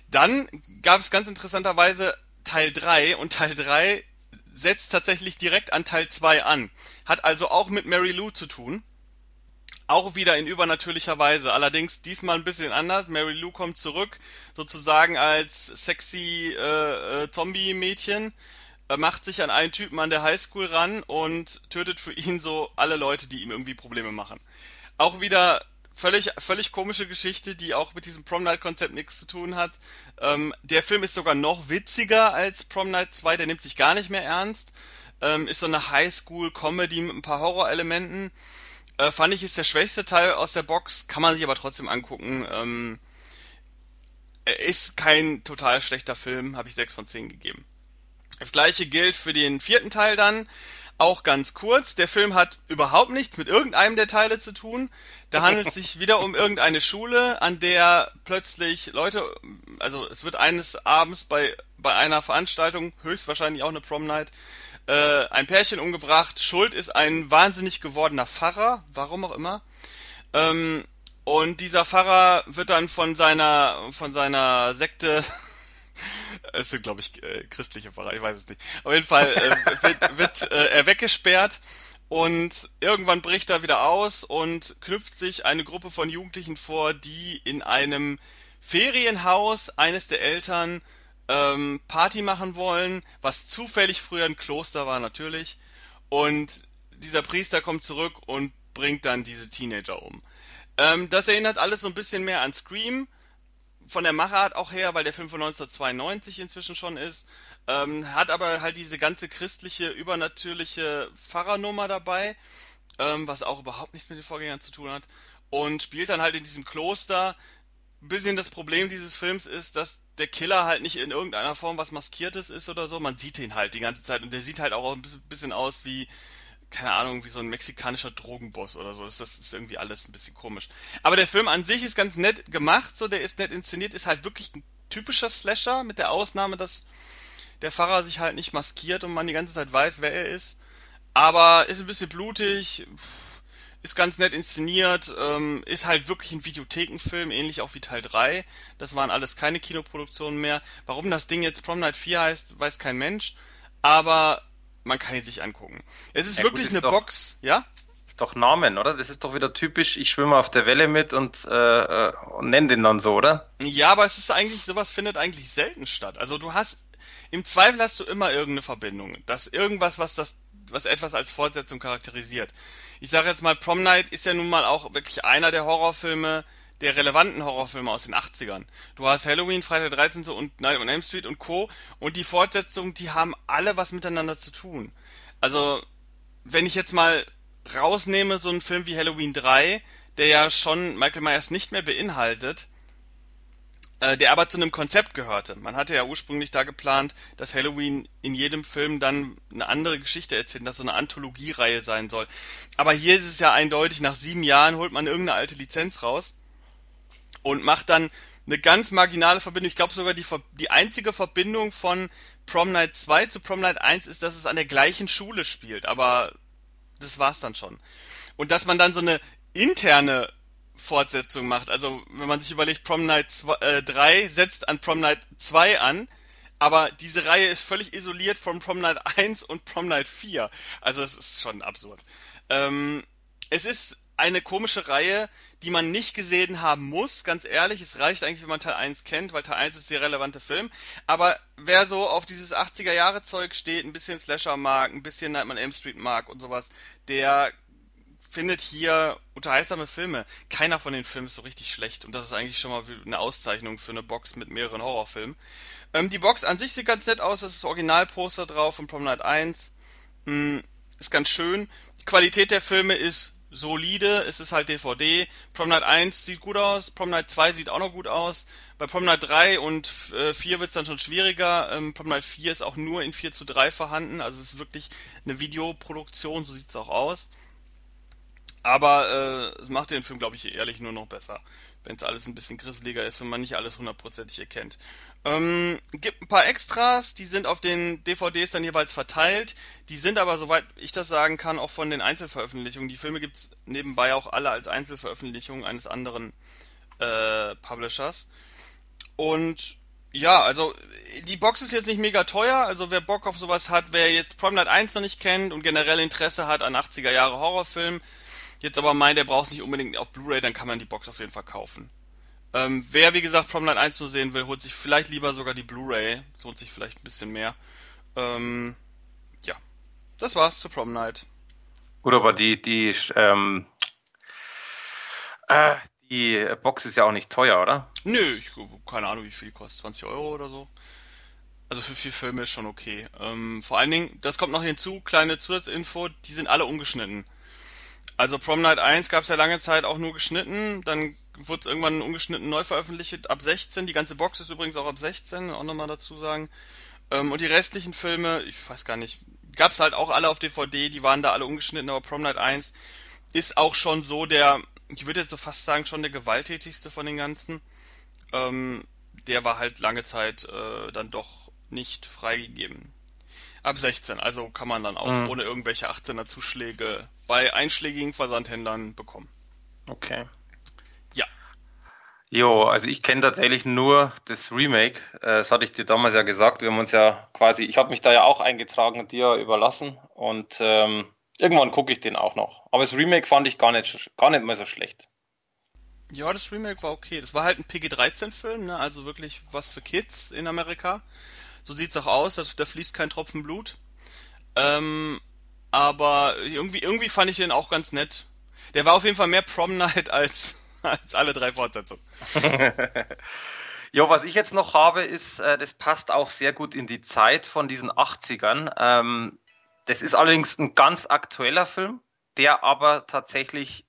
Dann gab es ganz interessanterweise Teil 3 und Teil 3 setzt tatsächlich direkt an Teil 2 an. Hat also auch mit Mary Lou zu tun. Auch wieder in übernatürlicher Weise. Allerdings diesmal ein bisschen anders. Mary Lou kommt zurück, sozusagen als sexy äh, äh, Zombie-Mädchen, äh, macht sich an einen Typen an der Highschool ran und tötet für ihn so alle Leute, die ihm irgendwie Probleme machen. Auch wieder völlig, völlig komische Geschichte, die auch mit diesem Prom Night Konzept nichts zu tun hat. Ähm, der Film ist sogar noch witziger als Prom Night 2, der nimmt sich gar nicht mehr ernst. Ähm, ist so eine Highschool-Comedy mit ein paar Horrorelementen. Äh, fand ich ist der schwächste Teil aus der Box, kann man sich aber trotzdem angucken. Ähm, ist kein total schlechter Film, habe ich 6 von 10 gegeben. Das gleiche gilt für den vierten Teil dann. Auch ganz kurz, der Film hat überhaupt nichts mit irgendeinem der Teile zu tun. Da handelt es sich wieder um irgendeine Schule, an der plötzlich Leute, also es wird eines Abends bei, bei einer Veranstaltung, höchstwahrscheinlich auch eine Prom Night, äh, ein Pärchen umgebracht. Schuld ist ein wahnsinnig gewordener Pfarrer, warum auch immer. Ähm, und dieser Pfarrer wird dann von seiner, von seiner Sekte es sind, glaube ich, äh, christliche Pfarrer, ich weiß es nicht. Auf jeden Fall äh, wird, wird äh, er weggesperrt und irgendwann bricht er wieder aus und knüpft sich eine Gruppe von Jugendlichen vor, die in einem Ferienhaus eines der Eltern ähm, Party machen wollen, was zufällig früher ein Kloster war natürlich. Und dieser Priester kommt zurück und bringt dann diese Teenager um. Ähm, das erinnert alles so ein bisschen mehr an Scream, von der Machart auch her, weil der Film von 1992 inzwischen schon ist, ähm, hat aber halt diese ganze christliche, übernatürliche Pfarrernummer dabei, ähm, was auch überhaupt nichts mit den Vorgängern zu tun hat, und spielt dann halt in diesem Kloster. Bisschen das Problem dieses Films ist, dass der Killer halt nicht in irgendeiner Form was Maskiertes ist oder so. Man sieht ihn halt die ganze Zeit und der sieht halt auch ein bisschen aus wie keine Ahnung, wie so ein mexikanischer Drogenboss oder so. Das, das ist irgendwie alles ein bisschen komisch. Aber der Film an sich ist ganz nett gemacht, so der ist nett inszeniert, ist halt wirklich ein typischer Slasher, mit der Ausnahme, dass der Pfarrer sich halt nicht maskiert und man die ganze Zeit weiß, wer er ist. Aber ist ein bisschen blutig, ist ganz nett inszeniert, ähm, ist halt wirklich ein Videothekenfilm, ähnlich auch wie Teil 3. Das waren alles keine Kinoproduktionen mehr. Warum das Ding jetzt Prom Night 4 heißt, weiß kein Mensch. Aber man kann ihn sich angucken. Es ist ja, wirklich gut, ist eine doch, Box, ja? Ist doch Namen, oder? Das ist doch wieder typisch, ich schwimme auf der Welle mit und, äh, äh, und nenne den dann so, oder? Ja, aber es ist eigentlich, sowas findet eigentlich selten statt. Also du hast, im Zweifel hast du immer irgendeine Verbindung. Das irgendwas, was das, was etwas als Fortsetzung charakterisiert. Ich sage jetzt mal, Prom Night ist ja nun mal auch wirklich einer der Horrorfilme, der relevanten Horrorfilme aus den 80ern. Du hast Halloween, Freitag der 13. und Night on Elm Street und Co. Und die Fortsetzungen, die haben alle was miteinander zu tun. Also, wenn ich jetzt mal rausnehme, so einen Film wie Halloween 3, der ja schon Michael Myers nicht mehr beinhaltet, äh, der aber zu einem Konzept gehörte. Man hatte ja ursprünglich da geplant, dass Halloween in jedem Film dann eine andere Geschichte erzählt, dass so eine Anthologiereihe sein soll. Aber hier ist es ja eindeutig, nach sieben Jahren holt man irgendeine alte Lizenz raus und macht dann eine ganz marginale Verbindung. Ich glaube sogar die, die einzige Verbindung von Prom Night 2 zu Prom Night 1 ist, dass es an der gleichen Schule spielt, aber das war's dann schon. Und dass man dann so eine interne Fortsetzung macht. Also wenn man sich überlegt, Prom Night 2, äh, 3 setzt an Prom Night 2 an, aber diese Reihe ist völlig isoliert von Prom Night 1 und Prom Night 4. Also es ist schon absurd. Ähm, es ist eine komische Reihe, die man nicht gesehen haben muss, ganz ehrlich. Es reicht eigentlich, wenn man Teil 1 kennt, weil Teil 1 ist der relevante Film. Aber wer so auf dieses 80er-Jahre-Zeug steht, ein bisschen Slasher mag, ein bisschen Nightmare Elm Street mag und sowas, der findet hier unterhaltsame Filme. Keiner von den Filmen ist so richtig schlecht und das ist eigentlich schon mal eine Auszeichnung für eine Box mit mehreren Horrorfilmen. Ähm, die Box an sich sieht ganz nett aus, das ist Originalposter drauf von Prom Night 1. Hm, ist ganz schön. Die Qualität der Filme ist solide, es ist halt DVD. Prom Night 1 sieht gut aus, Prom Night 2 sieht auch noch gut aus. Bei Prom Night 3 und äh, 4 wird es dann schon schwieriger. Ähm, Prom Night 4 ist auch nur in 4 zu 3 vorhanden, also es ist wirklich eine Videoproduktion, so sieht es auch aus. Aber äh, es macht den Film, glaube ich, ehrlich nur noch besser, wenn es alles ein bisschen grisseliger ist und man nicht alles hundertprozentig erkennt. Ähm, gibt ein paar Extras, die sind auf den DVDs dann jeweils verteilt. Die sind aber, soweit ich das sagen kann, auch von den Einzelveröffentlichungen. Die Filme gibt's nebenbei auch alle als Einzelveröffentlichung eines anderen äh, Publishers. Und ja, also die Box ist jetzt nicht mega teuer, also wer Bock auf sowas hat, wer jetzt Prom Night 1 noch nicht kennt und generell Interesse hat an 80er Jahre Horrorfilmen, jetzt aber meint, der braucht es nicht unbedingt auf Blu-ray, dann kann man die Box auf jeden Fall kaufen. Ähm, wer, wie gesagt, Prom Night 1 zu sehen will, holt sich vielleicht lieber sogar die Blu-ray. Lohnt sich vielleicht ein bisschen mehr. Ähm, ja, das war's zu Prom Night. Gut, aber die, die, ähm, äh, die Box ist ja auch nicht teuer, oder? Nö, ich keine Ahnung, wie viel die kostet. 20 Euro oder so. Also für vier Filme ist schon okay. Ähm, vor allen Dingen, das kommt noch hinzu, kleine Zusatzinfo, die sind alle ungeschnitten. Also Prom Night 1 gab es ja lange Zeit auch nur geschnitten, dann wurde es irgendwann ungeschnitten neu veröffentlicht ab 16. Die ganze Box ist übrigens auch ab 16, auch nochmal dazu sagen. Ähm, und die restlichen Filme, ich weiß gar nicht, gab es halt auch alle auf DVD, die waren da alle ungeschnitten, aber Prom Night 1 ist auch schon so der, ich würde jetzt so fast sagen, schon der gewalttätigste von den ganzen. Ähm, der war halt lange Zeit äh, dann doch nicht freigegeben. Ab 16, also kann man dann auch mhm. ohne irgendwelche 18er Zuschläge bei einschlägigen Versandhändlern bekommen. Okay. Ja. Jo, also ich kenne tatsächlich nur das Remake. Äh, das hatte ich dir damals ja gesagt. Wir haben uns ja quasi, ich habe mich da ja auch eingetragen und dir überlassen. Und ähm, irgendwann gucke ich den auch noch. Aber das Remake fand ich gar nicht, gar nicht mal so schlecht. Ja, das Remake war okay. Das war halt ein PG-13-Film, ne? also wirklich was für Kids in Amerika. So sieht's auch aus, da fließt kein Tropfen Blut. Ähm, aber irgendwie, irgendwie fand ich den auch ganz nett. Der war auf jeden Fall mehr Prom Night als, als alle drei Fortsetzungen. ja, was ich jetzt noch habe, ist, äh, das passt auch sehr gut in die Zeit von diesen 80ern. Ähm, das ist allerdings ein ganz aktueller Film, der aber tatsächlich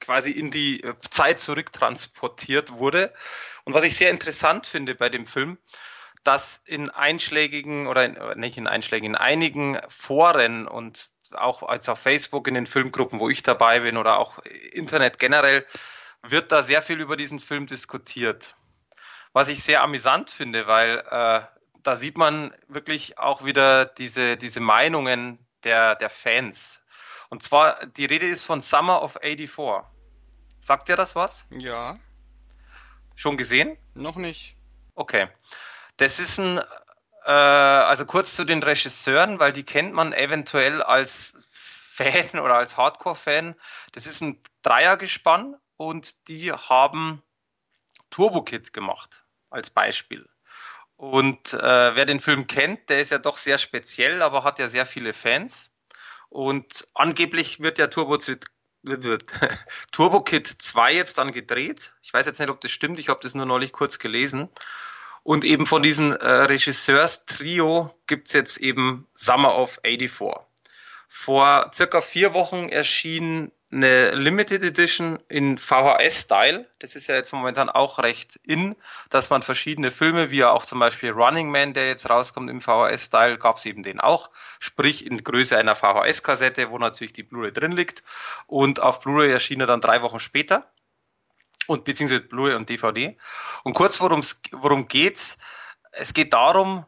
quasi in die Zeit zurücktransportiert wurde. Und was ich sehr interessant finde bei dem Film, dass in einschlägigen oder in, nicht in einschlägigen, in einigen Foren und auch als auf Facebook in den Filmgruppen, wo ich dabei bin oder auch Internet generell, wird da sehr viel über diesen Film diskutiert. Was ich sehr amüsant finde, weil äh, da sieht man wirklich auch wieder diese, diese Meinungen der, der Fans. Und zwar, die Rede ist von Summer of 84. Sagt dir das was? Ja. Schon gesehen? Noch nicht. Okay. Das ist ein, äh, also kurz zu den Regisseuren, weil die kennt man eventuell als Fan oder als Hardcore-Fan. Das ist ein Dreiergespann und die haben Turbo Kid gemacht, als Beispiel. Und äh, wer den Film kennt, der ist ja doch sehr speziell, aber hat ja sehr viele Fans. Und angeblich wird ja Turbo, Turbo Kid 2 jetzt dann gedreht. Ich weiß jetzt nicht, ob das stimmt, ich habe das nur neulich kurz gelesen. Und eben von diesem äh, Regisseurs-Trio gibt's jetzt eben Summer of 84. Vor circa vier Wochen erschien eine Limited Edition in VHS-Style. Das ist ja jetzt momentan auch recht in, dass man verschiedene Filme, wie auch zum Beispiel Running Man, der jetzt rauskommt im VHS-Style, gab's eben den auch. Sprich in Größe einer VHS-Kassette, wo natürlich die Blu-ray drin liegt. Und auf Blu-ray erschien er dann drei Wochen später und beziehungsweise Blu-ray und DVD. Und kurz worum geht's? Es geht darum,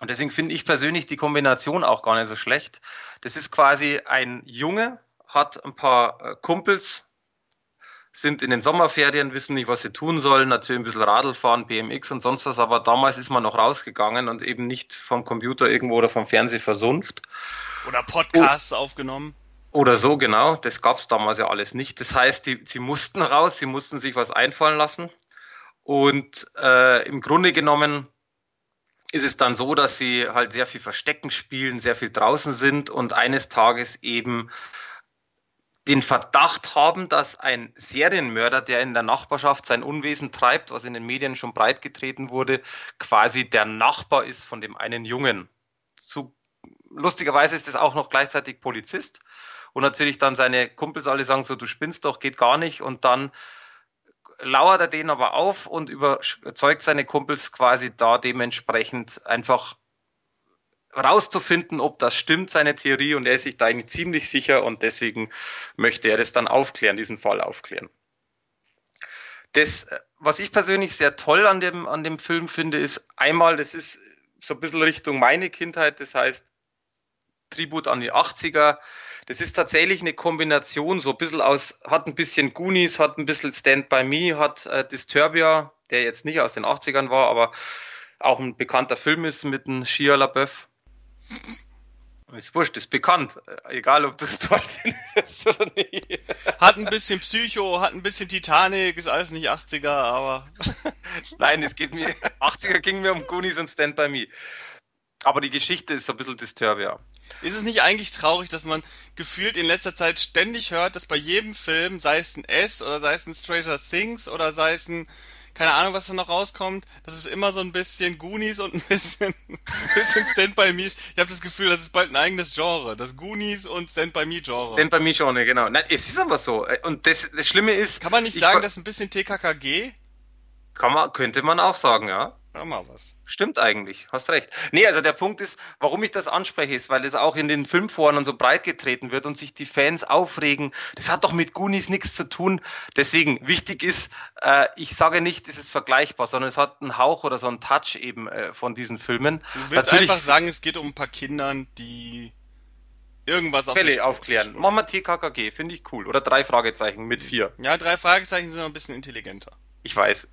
und deswegen finde ich persönlich die Kombination auch gar nicht so schlecht. Das ist quasi ein Junge, hat ein paar äh, Kumpels, sind in den Sommerferien, wissen nicht, was sie tun sollen, natürlich ein bisschen Radl fahren, BMX und sonst was, aber damals ist man noch rausgegangen und eben nicht vom Computer irgendwo oder vom Fernseher versunft. Oder Podcasts oh. aufgenommen. Oder so, genau. Das gab's damals ja alles nicht. Das heißt, die, sie mussten raus, sie mussten sich was einfallen lassen. Und äh, im Grunde genommen ist es dann so, dass sie halt sehr viel Verstecken spielen, sehr viel draußen sind und eines Tages eben den Verdacht haben, dass ein Serienmörder, der in der Nachbarschaft sein Unwesen treibt, was in den Medien schon breitgetreten wurde, quasi der Nachbar ist von dem einen Jungen. Zu, lustigerweise ist es auch noch gleichzeitig Polizist und natürlich dann seine Kumpels alle sagen so, du spinnst doch, geht gar nicht und dann lauert er den aber auf und überzeugt seine Kumpels quasi da dementsprechend einfach rauszufinden, ob das stimmt, seine Theorie, und er ist sich da eigentlich ziemlich sicher und deswegen möchte er das dann aufklären, diesen Fall aufklären. Das, was ich persönlich sehr toll an dem, an dem Film finde, ist einmal, das ist so ein bisschen Richtung meine Kindheit, das heißt Tribut an die 80er. Das ist tatsächlich eine Kombination, so ein bisschen aus, hat ein bisschen Goonies, hat ein bisschen Stand By Me, hat äh, Disturbia, der jetzt nicht aus den 80ern war, aber auch ein bekannter Film ist mit einem Shia LaBeouf. Ist wurscht, ist bekannt. Egal, ob das toll ist oder nicht. Hat ein bisschen Psycho, hat ein bisschen Titanic, ist alles nicht 80er, aber. Nein, es geht mir, 80er ging mir um Goonies und Stand By Me. Aber die Geschichte ist so ein bisschen Disturbia. Ist es nicht eigentlich traurig, dass man gefühlt in letzter Zeit ständig hört, dass bei jedem Film, sei es ein S oder sei es ein Stranger Things oder sei es ein keine Ahnung, was da noch rauskommt. Das ist immer so ein bisschen Goonies und ein bisschen, ein bisschen Stand By Me. Ich habe das Gefühl, das ist bald ein eigenes Genre. Das Goonies und Stand By Me Genre. Stand By Me Genre, genau. Nein, es ist aber so. Und das, das Schlimme ist. Kann man nicht sagen, das ist ein bisschen TKKG? Kann man, könnte man auch sagen, ja. Ja, mal was. Stimmt eigentlich, hast recht. Nee, also der Punkt ist, warum ich das anspreche, ist, weil es auch in den Filmforen und so breit getreten wird und sich die Fans aufregen. Das hat doch mit Goonies nichts zu tun. Deswegen, wichtig ist, äh, ich sage nicht, es ist vergleichbar, sondern es hat einen Hauch oder so einen Touch eben äh, von diesen Filmen. Du willst Natürlich, einfach sagen, es geht um ein paar Kindern, die irgendwas auf Fälle aufklären. Machen wir TKKG, finde ich cool. Oder drei Fragezeichen mit vier. Ja, drei Fragezeichen sind noch ein bisschen intelligenter. Ich weiß.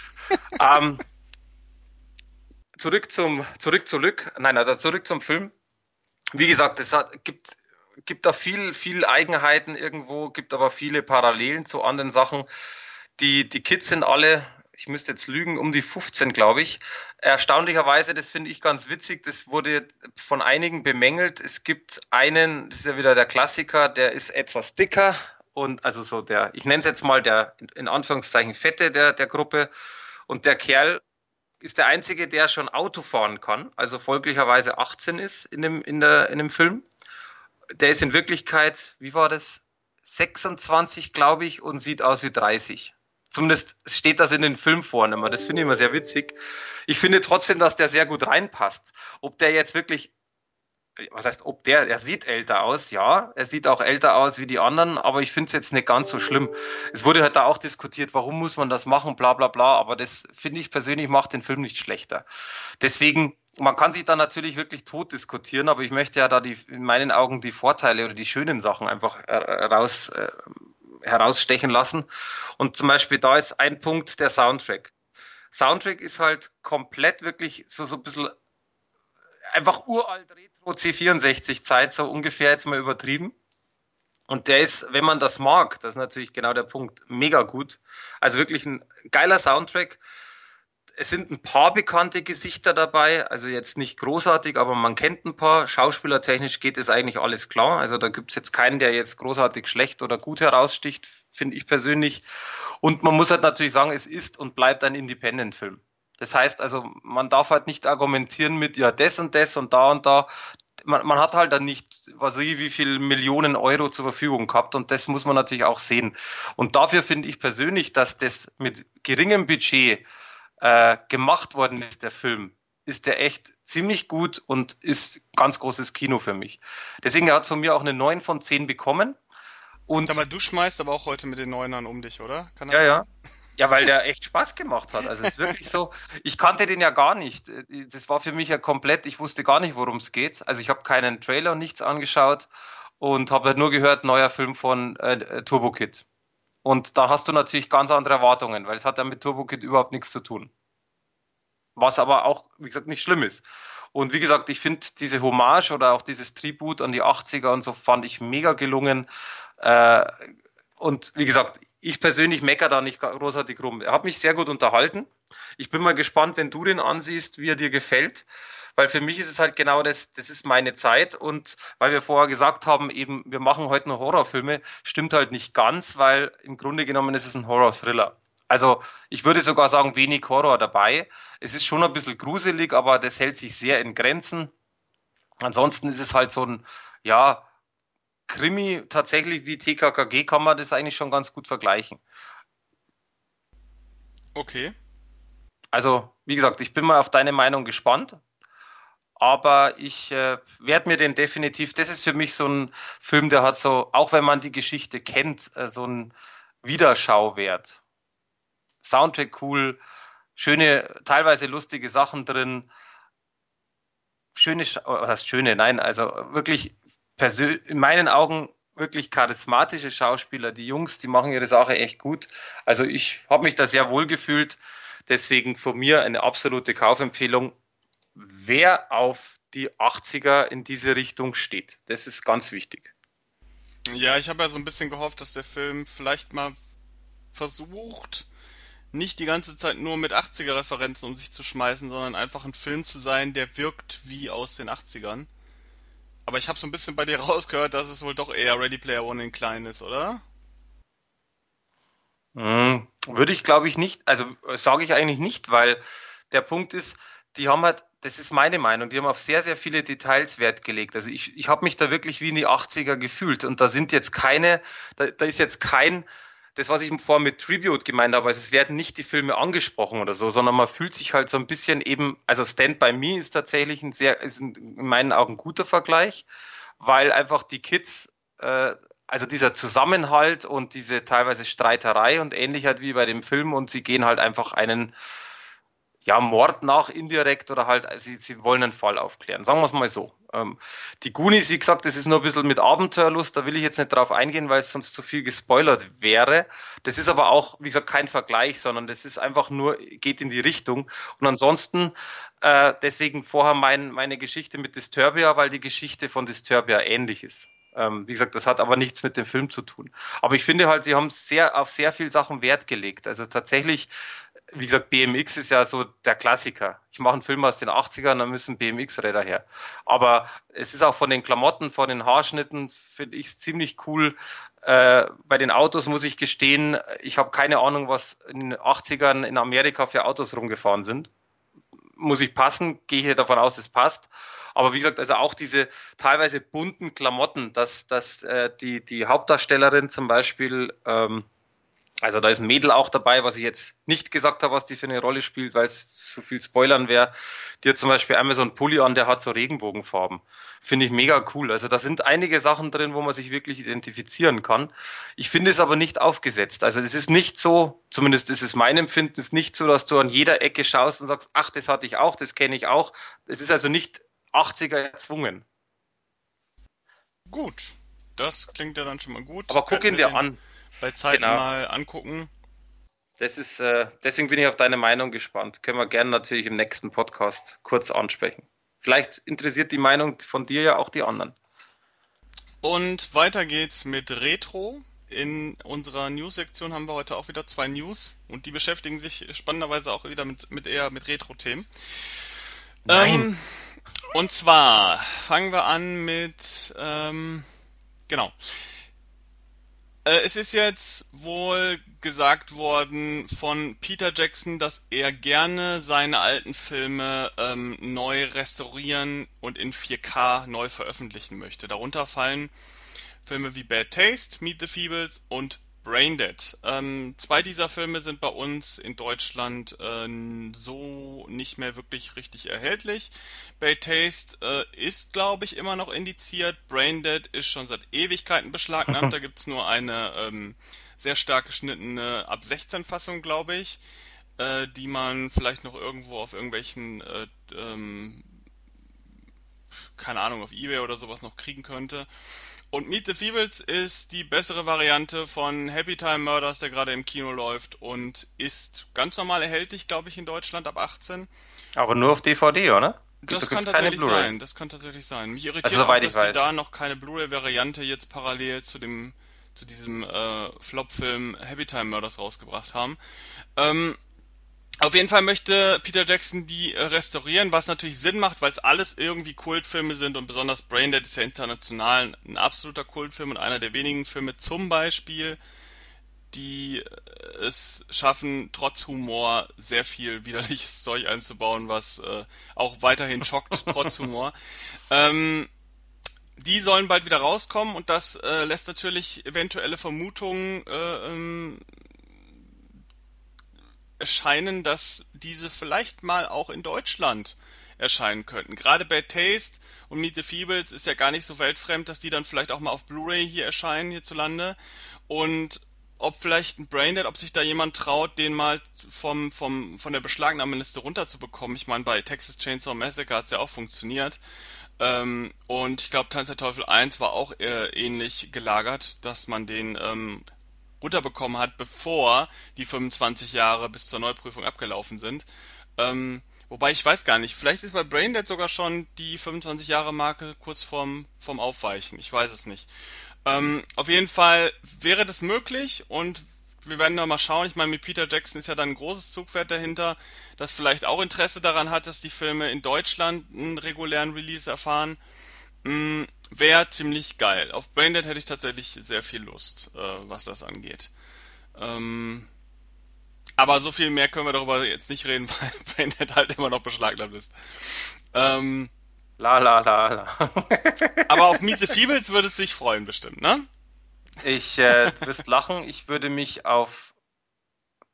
ähm, zurück zum, zurück, zurück, nein, also zurück zum Film. Wie gesagt, es hat, gibt, gibt da viel, viel Eigenheiten irgendwo, gibt aber viele Parallelen zu anderen Sachen. Die, die Kids sind alle, ich müsste jetzt lügen, um die 15, glaube ich. Erstaunlicherweise, das finde ich ganz witzig, das wurde von einigen bemängelt. Es gibt einen, das ist ja wieder der Klassiker, der ist etwas dicker und also so der, ich nenne es jetzt mal der in Anführungszeichen Fette der, der Gruppe. Und der Kerl ist der einzige, der schon Auto fahren kann, also folglicherweise 18 ist in dem, in der, in dem Film. Der ist in Wirklichkeit, wie war das? 26, glaube ich, und sieht aus wie 30. Zumindest steht das in den Filmforen Das finde ich immer sehr witzig. Ich finde trotzdem, dass der sehr gut reinpasst. Ob der jetzt wirklich was heißt, ob der, er sieht älter aus, ja, er sieht auch älter aus wie die anderen, aber ich finde es jetzt nicht ganz so schlimm. Es wurde halt da auch diskutiert, warum muss man das machen, bla bla bla, aber das finde ich persönlich macht den Film nicht schlechter. Deswegen, man kann sich da natürlich wirklich tot diskutieren, aber ich möchte ja da die, in meinen Augen die Vorteile oder die schönen Sachen einfach heraus, äh, herausstechen lassen. Und zum Beispiel da ist ein Punkt der Soundtrack. Soundtrack ist halt komplett wirklich so, so ein bisschen einfach uralt Retro C64 Zeit, so ungefähr jetzt mal übertrieben. Und der ist, wenn man das mag, das ist natürlich genau der Punkt, mega gut. Also wirklich ein geiler Soundtrack. Es sind ein paar bekannte Gesichter dabei, also jetzt nicht großartig, aber man kennt ein paar. Schauspielertechnisch geht es eigentlich alles klar. Also da gibt's jetzt keinen, der jetzt großartig schlecht oder gut heraussticht, finde ich persönlich. Und man muss halt natürlich sagen, es ist und bleibt ein Independent-Film. Das heißt also, man darf halt nicht argumentieren mit, ja, das und das und da und da. Man, man hat halt dann nicht, was ich, wie viel Millionen Euro zur Verfügung gehabt und das muss man natürlich auch sehen. Und dafür finde ich persönlich, dass das mit geringem Budget äh, gemacht worden ist, der Film, ist der echt ziemlich gut und ist ganz großes Kino für mich. Deswegen er hat von mir auch eine 9 von 10 bekommen. Und Sag mal, du schmeißt aber auch heute mit den Neunern um dich, oder? ja, sein? ja. Ja, weil der echt Spaß gemacht hat. Also es ist wirklich so, ich kannte den ja gar nicht. Das war für mich ja komplett, ich wusste gar nicht, worum es geht. Also ich habe keinen Trailer und nichts angeschaut und habe halt nur gehört, neuer Film von äh, Turbo Kid. Und da hast du natürlich ganz andere Erwartungen, weil es hat ja mit Turbo Kid überhaupt nichts zu tun. Was aber auch, wie gesagt, nicht schlimm ist. Und wie gesagt, ich finde diese Hommage oder auch dieses Tribut an die 80er und so fand ich mega gelungen. Äh, und wie gesagt, ich persönlich mecker da nicht großartig rum. Er hat mich sehr gut unterhalten. Ich bin mal gespannt, wenn du den ansiehst, wie er dir gefällt. Weil für mich ist es halt genau das, das ist meine Zeit. Und weil wir vorher gesagt haben, eben, wir machen heute noch Horrorfilme, stimmt halt nicht ganz, weil im Grunde genommen ist es ein Horror-Thriller. Also ich würde sogar sagen, wenig Horror dabei. Es ist schon ein bisschen gruselig, aber das hält sich sehr in Grenzen. Ansonsten ist es halt so ein, ja, Krimi tatsächlich wie TKKG kann man das eigentlich schon ganz gut vergleichen. Okay. Also, wie gesagt, ich bin mal auf deine Meinung gespannt. Aber ich äh, werde mir den definitiv, das ist für mich so ein Film, der hat so, auch wenn man die Geschichte kennt, äh, so einen Wiederschauwert. Soundtrack cool, schöne, teilweise lustige Sachen drin. Schöne, was heißt schöne, nein, also wirklich in meinen Augen wirklich charismatische Schauspieler. Die Jungs, die machen ihre Sache echt gut. Also ich habe mich da sehr wohl gefühlt. Deswegen von mir eine absolute Kaufempfehlung. Wer auf die 80er in diese Richtung steht, das ist ganz wichtig. Ja, ich habe ja so ein bisschen gehofft, dass der Film vielleicht mal versucht, nicht die ganze Zeit nur mit 80er-Referenzen um sich zu schmeißen, sondern einfach ein Film zu sein, der wirkt wie aus den 80ern. Aber ich habe so ein bisschen bei dir rausgehört, dass es wohl doch eher Ready Player One in klein ist, oder? Hm, würde ich, glaube ich, nicht, also sage ich eigentlich nicht, weil der Punkt ist, die haben halt, das ist meine Meinung, die haben auf sehr, sehr viele Details Wert gelegt. Also ich, ich habe mich da wirklich wie in die 80er gefühlt und da sind jetzt keine, da, da ist jetzt kein, das, was ich vorher mit Tribute gemeint habe, also es werden nicht die Filme angesprochen oder so, sondern man fühlt sich halt so ein bisschen eben, also Stand by Me ist tatsächlich ein sehr, ist ein, in meinen Augen guter Vergleich, weil einfach die Kids äh, also dieser Zusammenhalt und diese teilweise Streiterei und ähnlich halt wie bei dem Film und sie gehen halt einfach einen ja, Mord nach indirekt oder halt, sie, sie wollen einen Fall aufklären. Sagen wir es mal so. Ähm, die Goonies, wie gesagt, das ist nur ein bisschen mit Abenteuerlust, da will ich jetzt nicht drauf eingehen, weil es sonst zu viel gespoilert wäre. Das ist aber auch, wie gesagt, kein Vergleich, sondern das ist einfach nur, geht in die Richtung. Und ansonsten, äh, deswegen vorher mein, meine Geschichte mit Disturbia, weil die Geschichte von Disturbia ähnlich ist. Ähm, wie gesagt, das hat aber nichts mit dem Film zu tun. Aber ich finde halt, sie haben sehr auf sehr viel Sachen Wert gelegt. Also tatsächlich, wie gesagt, BMX ist ja so der Klassiker. Ich mache einen Film aus den 80ern, dann müssen BMX-Räder her. Aber es ist auch von den Klamotten, von den Haarschnitten, finde ich es ziemlich cool. Äh, bei den Autos muss ich gestehen, ich habe keine Ahnung, was in den 80ern in Amerika für Autos rumgefahren sind. Muss ich passen, gehe ich davon aus, es passt. Aber wie gesagt, also auch diese teilweise bunten Klamotten, dass, dass äh, die, die Hauptdarstellerin zum Beispiel, ähm, also da ist ein Mädel auch dabei, was ich jetzt nicht gesagt habe, was die für eine Rolle spielt, weil es zu viel Spoilern wäre. Die hat zum Beispiel einmal so einen Pulli an, der hat so Regenbogenfarben. Finde ich mega cool. Also da sind einige Sachen drin, wo man sich wirklich identifizieren kann. Ich finde es aber nicht aufgesetzt. Also es ist nicht so, zumindest ist es mein Empfinden, es ist nicht so, dass du an jeder Ecke schaust und sagst, ach, das hatte ich auch, das kenne ich auch. Es ist also nicht 80er erzwungen. Gut. Das klingt ja dann schon mal gut. Aber guck ihn dir an. Bei Zeit genau. mal angucken. Das ist, äh, deswegen bin ich auf deine Meinung gespannt. Können wir gerne natürlich im nächsten Podcast kurz ansprechen. Vielleicht interessiert die Meinung von dir ja auch die anderen. Und weiter geht's mit Retro. In unserer News-Sektion haben wir heute auch wieder zwei News und die beschäftigen sich spannenderweise auch wieder mit, mit eher mit Retro-Themen. Nein. Ähm, und zwar fangen wir an mit, ähm, genau. Äh, es ist jetzt wohl gesagt worden von Peter Jackson, dass er gerne seine alten Filme ähm, neu restaurieren und in 4K neu veröffentlichen möchte. Darunter fallen Filme wie Bad Taste, Meet the Feebles und Braindead. Ähm, zwei dieser Filme sind bei uns in Deutschland äh, so nicht mehr wirklich richtig erhältlich. Bad Taste äh, ist, glaube ich, immer noch indiziert. Braindead ist schon seit Ewigkeiten beschlagnahmt. da gibt's nur eine ähm, sehr stark geschnittene ab 16 Fassung, glaube ich, äh, die man vielleicht noch irgendwo auf irgendwelchen äh, ähm, keine Ahnung, auf Ebay oder sowas noch kriegen könnte. Und Meet the Feebles ist die bessere Variante von Happy Time Murders, der gerade im Kino läuft und ist ganz normal erhältlich, glaube ich, in Deutschland ab 18. Aber nur auf DVD, oder? Das kann tatsächlich sein. Das kann tatsächlich sein. Mich irritiert also, auch, dass die da noch keine Blu-ray-Variante jetzt parallel zu dem zu diesem äh, Flop-Film Happy Time Murders rausgebracht haben. Ähm, auf jeden Fall möchte Peter Jackson die äh, restaurieren, was natürlich Sinn macht, weil es alles irgendwie Kultfilme sind und besonders Braindead ist ja international ein absoluter Kultfilm und einer der wenigen Filme zum Beispiel, die äh, es schaffen, trotz Humor sehr viel widerliches Zeug einzubauen, was äh, auch weiterhin schockt, trotz Humor. Ähm, die sollen bald wieder rauskommen und das äh, lässt natürlich eventuelle Vermutungen äh, ähm, erscheinen, dass diese vielleicht mal auch in Deutschland erscheinen könnten. Gerade Bad Taste und Meet the Feebles ist ja gar nicht so weltfremd, dass die dann vielleicht auch mal auf Blu-ray hier erscheinen hierzulande. Und ob vielleicht ein Braindead, ob sich da jemand traut, den mal vom, vom, von der Beschlagnahmeliste runterzubekommen. Ich meine, bei Texas Chainsaw Massacre hat es ja auch funktioniert. Ähm, und ich glaube, Tanz der Teufel 1 war auch äh, ähnlich gelagert, dass man den ähm, runterbekommen hat, bevor die 25 Jahre bis zur Neuprüfung abgelaufen sind. Ähm, wobei ich weiß gar nicht, vielleicht ist bei Braindead sogar schon die 25 Jahre Marke kurz vorm, vorm Aufweichen. Ich weiß es nicht. Ähm, auf jeden Fall wäre das möglich und wir werden da mal schauen. Ich meine, mit Peter Jackson ist ja dann ein großes Zugpferd dahinter, das vielleicht auch Interesse daran hat, dass die Filme in Deutschland einen regulären Release erfahren. Mm, Wäre ziemlich geil. Auf Braindead hätte ich tatsächlich sehr viel Lust, äh, was das angeht. Ähm, aber so viel mehr können wir darüber jetzt nicht reden, weil Braindead halt immer noch beschlagnahmt ist. Ähm, La la la la. aber auf Meet the Feebles würde es sich freuen, bestimmt, ne? Ich, äh, du wirst lachen, ich würde mich auf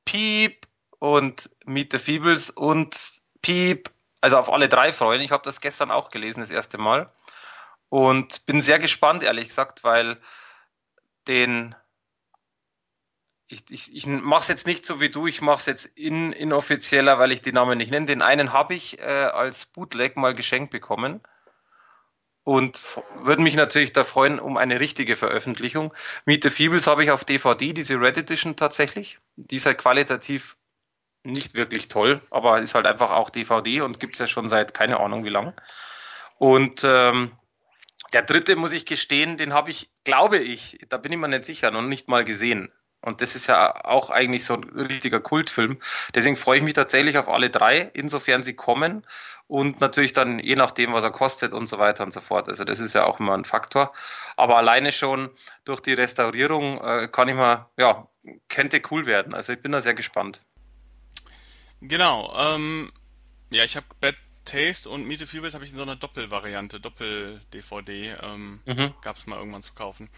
Piep und Meet the Feebles und Piep, also auf alle drei freuen. Ich habe das gestern auch gelesen, das erste Mal. Und bin sehr gespannt, ehrlich gesagt, weil den ich, ich, ich mache es jetzt nicht so wie du, ich mache es jetzt in, inoffizieller, weil ich die Namen nicht nenne. Den einen habe ich äh, als Bootleg mal geschenkt bekommen und würde mich natürlich da freuen um eine richtige Veröffentlichung. Meet the Feebles habe ich auf DVD, diese Red Edition tatsächlich. Die ist halt qualitativ nicht wirklich toll, aber ist halt einfach auch DVD und gibt es ja schon seit keine Ahnung wie lang. Und ähm, der dritte, muss ich gestehen, den habe ich, glaube ich, da bin ich mir nicht sicher, noch nicht mal gesehen. Und das ist ja auch eigentlich so ein richtiger Kultfilm. Deswegen freue ich mich tatsächlich auf alle drei, insofern sie kommen. Und natürlich dann je nachdem, was er kostet und so weiter und so fort. Also das ist ja auch immer ein Faktor. Aber alleine schon durch die Restaurierung äh, kann ich mal, ja, könnte cool werden. Also ich bin da sehr gespannt. Genau. Ähm, ja, ich habe Bad Taste und Meet the Feebles habe ich in so einer Doppelvariante, Doppel-DVD, ähm, mhm. gab es mal irgendwann zu kaufen.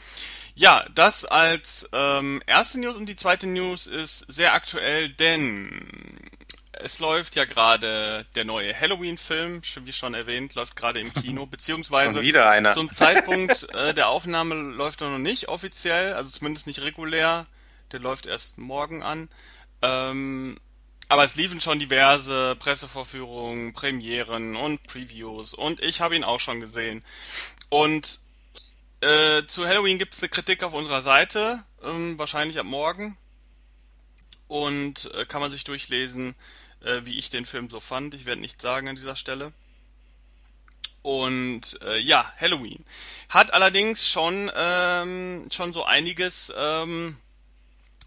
Ja, das als ähm, erste News und die zweite News ist sehr aktuell, denn es läuft ja gerade der neue Halloween-Film, wie schon erwähnt, läuft gerade im Kino, beziehungsweise zum Zeitpunkt äh, der Aufnahme läuft er noch nicht offiziell, also zumindest nicht regulär. Der läuft erst morgen an. Ähm, aber es liefen schon diverse Pressevorführungen, Premieren und Previews und ich habe ihn auch schon gesehen. Und äh, zu Halloween gibt es eine Kritik auf unserer Seite, ähm, wahrscheinlich ab morgen. Und äh, kann man sich durchlesen, äh, wie ich den Film so fand. Ich werde nichts sagen an dieser Stelle. Und äh, ja, Halloween hat allerdings schon ähm, schon so einiges ähm,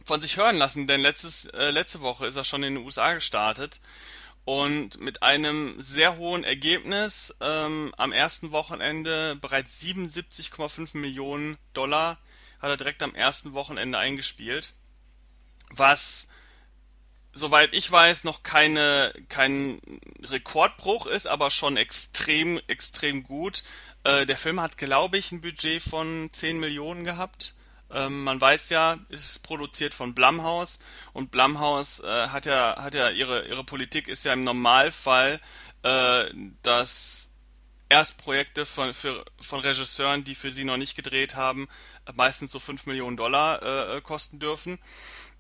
von sich hören lassen, denn letztes, äh, letzte Woche ist er schon in den USA gestartet und mit einem sehr hohen Ergebnis ähm, am ersten Wochenende bereits 77,5 Millionen Dollar hat er direkt am ersten Wochenende eingespielt, was soweit ich weiß noch keine kein Rekordbruch ist, aber schon extrem extrem gut. Äh, der Film hat glaube ich ein Budget von 10 Millionen gehabt ähm, man weiß ja, ist produziert von Blumhouse und Blumhouse äh, hat ja hat ja ihre ihre Politik ist ja im Normalfall, äh, dass Erstprojekte von für, von Regisseuren, die für sie noch nicht gedreht haben, meistens so 5 Millionen Dollar äh, äh, kosten dürfen.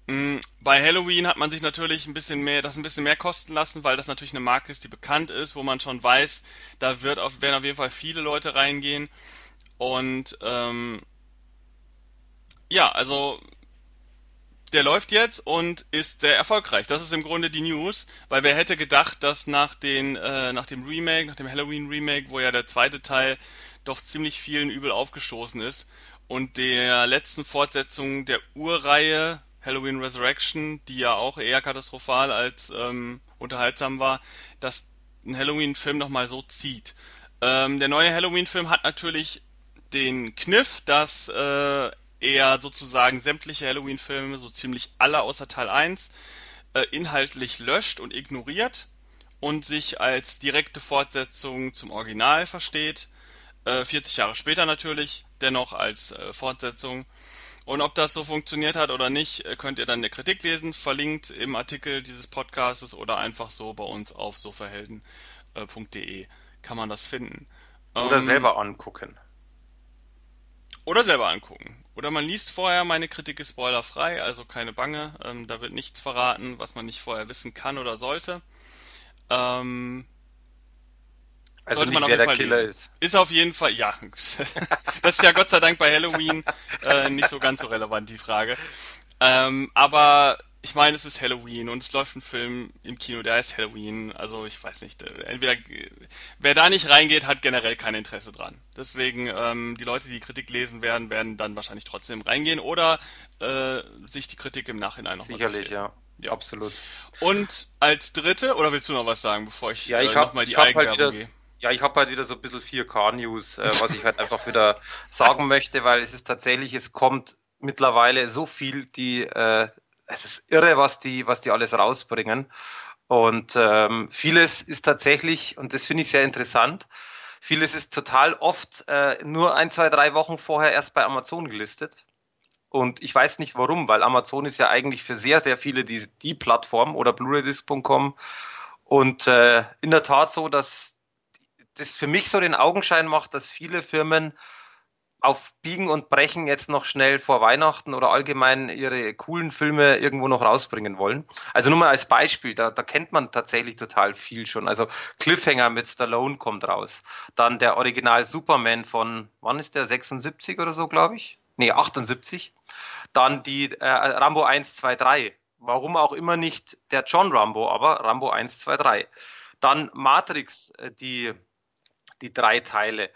Mhm. Bei Halloween hat man sich natürlich ein bisschen mehr, das ein bisschen mehr kosten lassen, weil das natürlich eine Marke ist, die bekannt ist, wo man schon weiß, da wird auf, werden auf jeden Fall viele Leute reingehen. Und ähm, ja, also der läuft jetzt und ist sehr erfolgreich. Das ist im Grunde die News, weil wer hätte gedacht, dass nach den äh, nach dem Remake, nach dem Halloween Remake, wo ja der zweite Teil doch ziemlich vielen übel aufgestoßen ist und der letzten Fortsetzung der Urreihe Halloween Resurrection, die ja auch eher katastrophal als ähm, unterhaltsam war, dass ein Halloween-Film nochmal so zieht. Ähm, der neue Halloween-Film hat natürlich den Kniff, dass äh, er sozusagen sämtliche Halloween-Filme, so ziemlich alle außer Teil 1, äh, inhaltlich löscht und ignoriert und sich als direkte Fortsetzung zum Original versteht. äh, 40 Jahre später natürlich, dennoch als äh, Fortsetzung. Und ob das so funktioniert hat oder nicht, äh, könnt ihr dann in der Kritik lesen, verlinkt im Artikel dieses Podcasts oder einfach so bei uns auf soverhelden.de kann man das finden. Oder ähm, selber angucken. Oder selber angucken. Oder man liest vorher, meine Kritik ist spoilerfrei, also keine Bange. Ähm, da wird nichts verraten, was man nicht vorher wissen kann oder sollte. Ähm, also nicht, wer der Fall Killer lesen. ist. Ist auf jeden Fall, ja. das ist ja Gott sei Dank bei Halloween äh, nicht so ganz so relevant, die Frage. Ähm, aber ich meine, es ist Halloween und es läuft ein Film im Kino, der heißt Halloween. Also ich weiß nicht, äh, entweder wer da nicht reingeht, hat generell kein Interesse dran. Deswegen ähm, die Leute, die, Kritik lesen werden, werden dann wahrscheinlich trotzdem reingehen oder äh, sich die Kritik im Nachhinein nochmal Sicherlich, ja. ja. Absolut. Und als dritte, oder willst du noch was sagen, bevor ich, ja, ich äh, nochmal die ich Eigenwerbung halt gehe? Ja, ich habe halt wieder so ein bisschen 4K-News, äh, was ich halt einfach wieder sagen möchte, weil es ist tatsächlich, es kommt mittlerweile so viel, die äh, es ist irre, was die, was die alles rausbringen. Und ähm, vieles ist tatsächlich, und das finde ich sehr interessant, vieles ist total oft äh, nur ein, zwei, drei Wochen vorher erst bei Amazon gelistet. Und ich weiß nicht warum, weil Amazon ist ja eigentlich für sehr, sehr viele die, die Plattform oder Blu-raydisc.com. Und äh, in der Tat so, dass das für mich so den Augenschein macht, dass viele Firmen auf Biegen und Brechen jetzt noch schnell vor Weihnachten oder allgemein ihre coolen Filme irgendwo noch rausbringen wollen. Also nur mal als Beispiel, da, da kennt man tatsächlich total viel schon. Also Cliffhanger mit Stallone kommt raus. Dann der Original Superman von, wann ist der, 76 oder so, glaube ich? Nee, 78. Dann die äh, Rambo 1, 2, 3. Warum auch immer nicht der John Rambo, aber Rambo 1, 2, 3. Dann Matrix, äh, die, die drei Teile.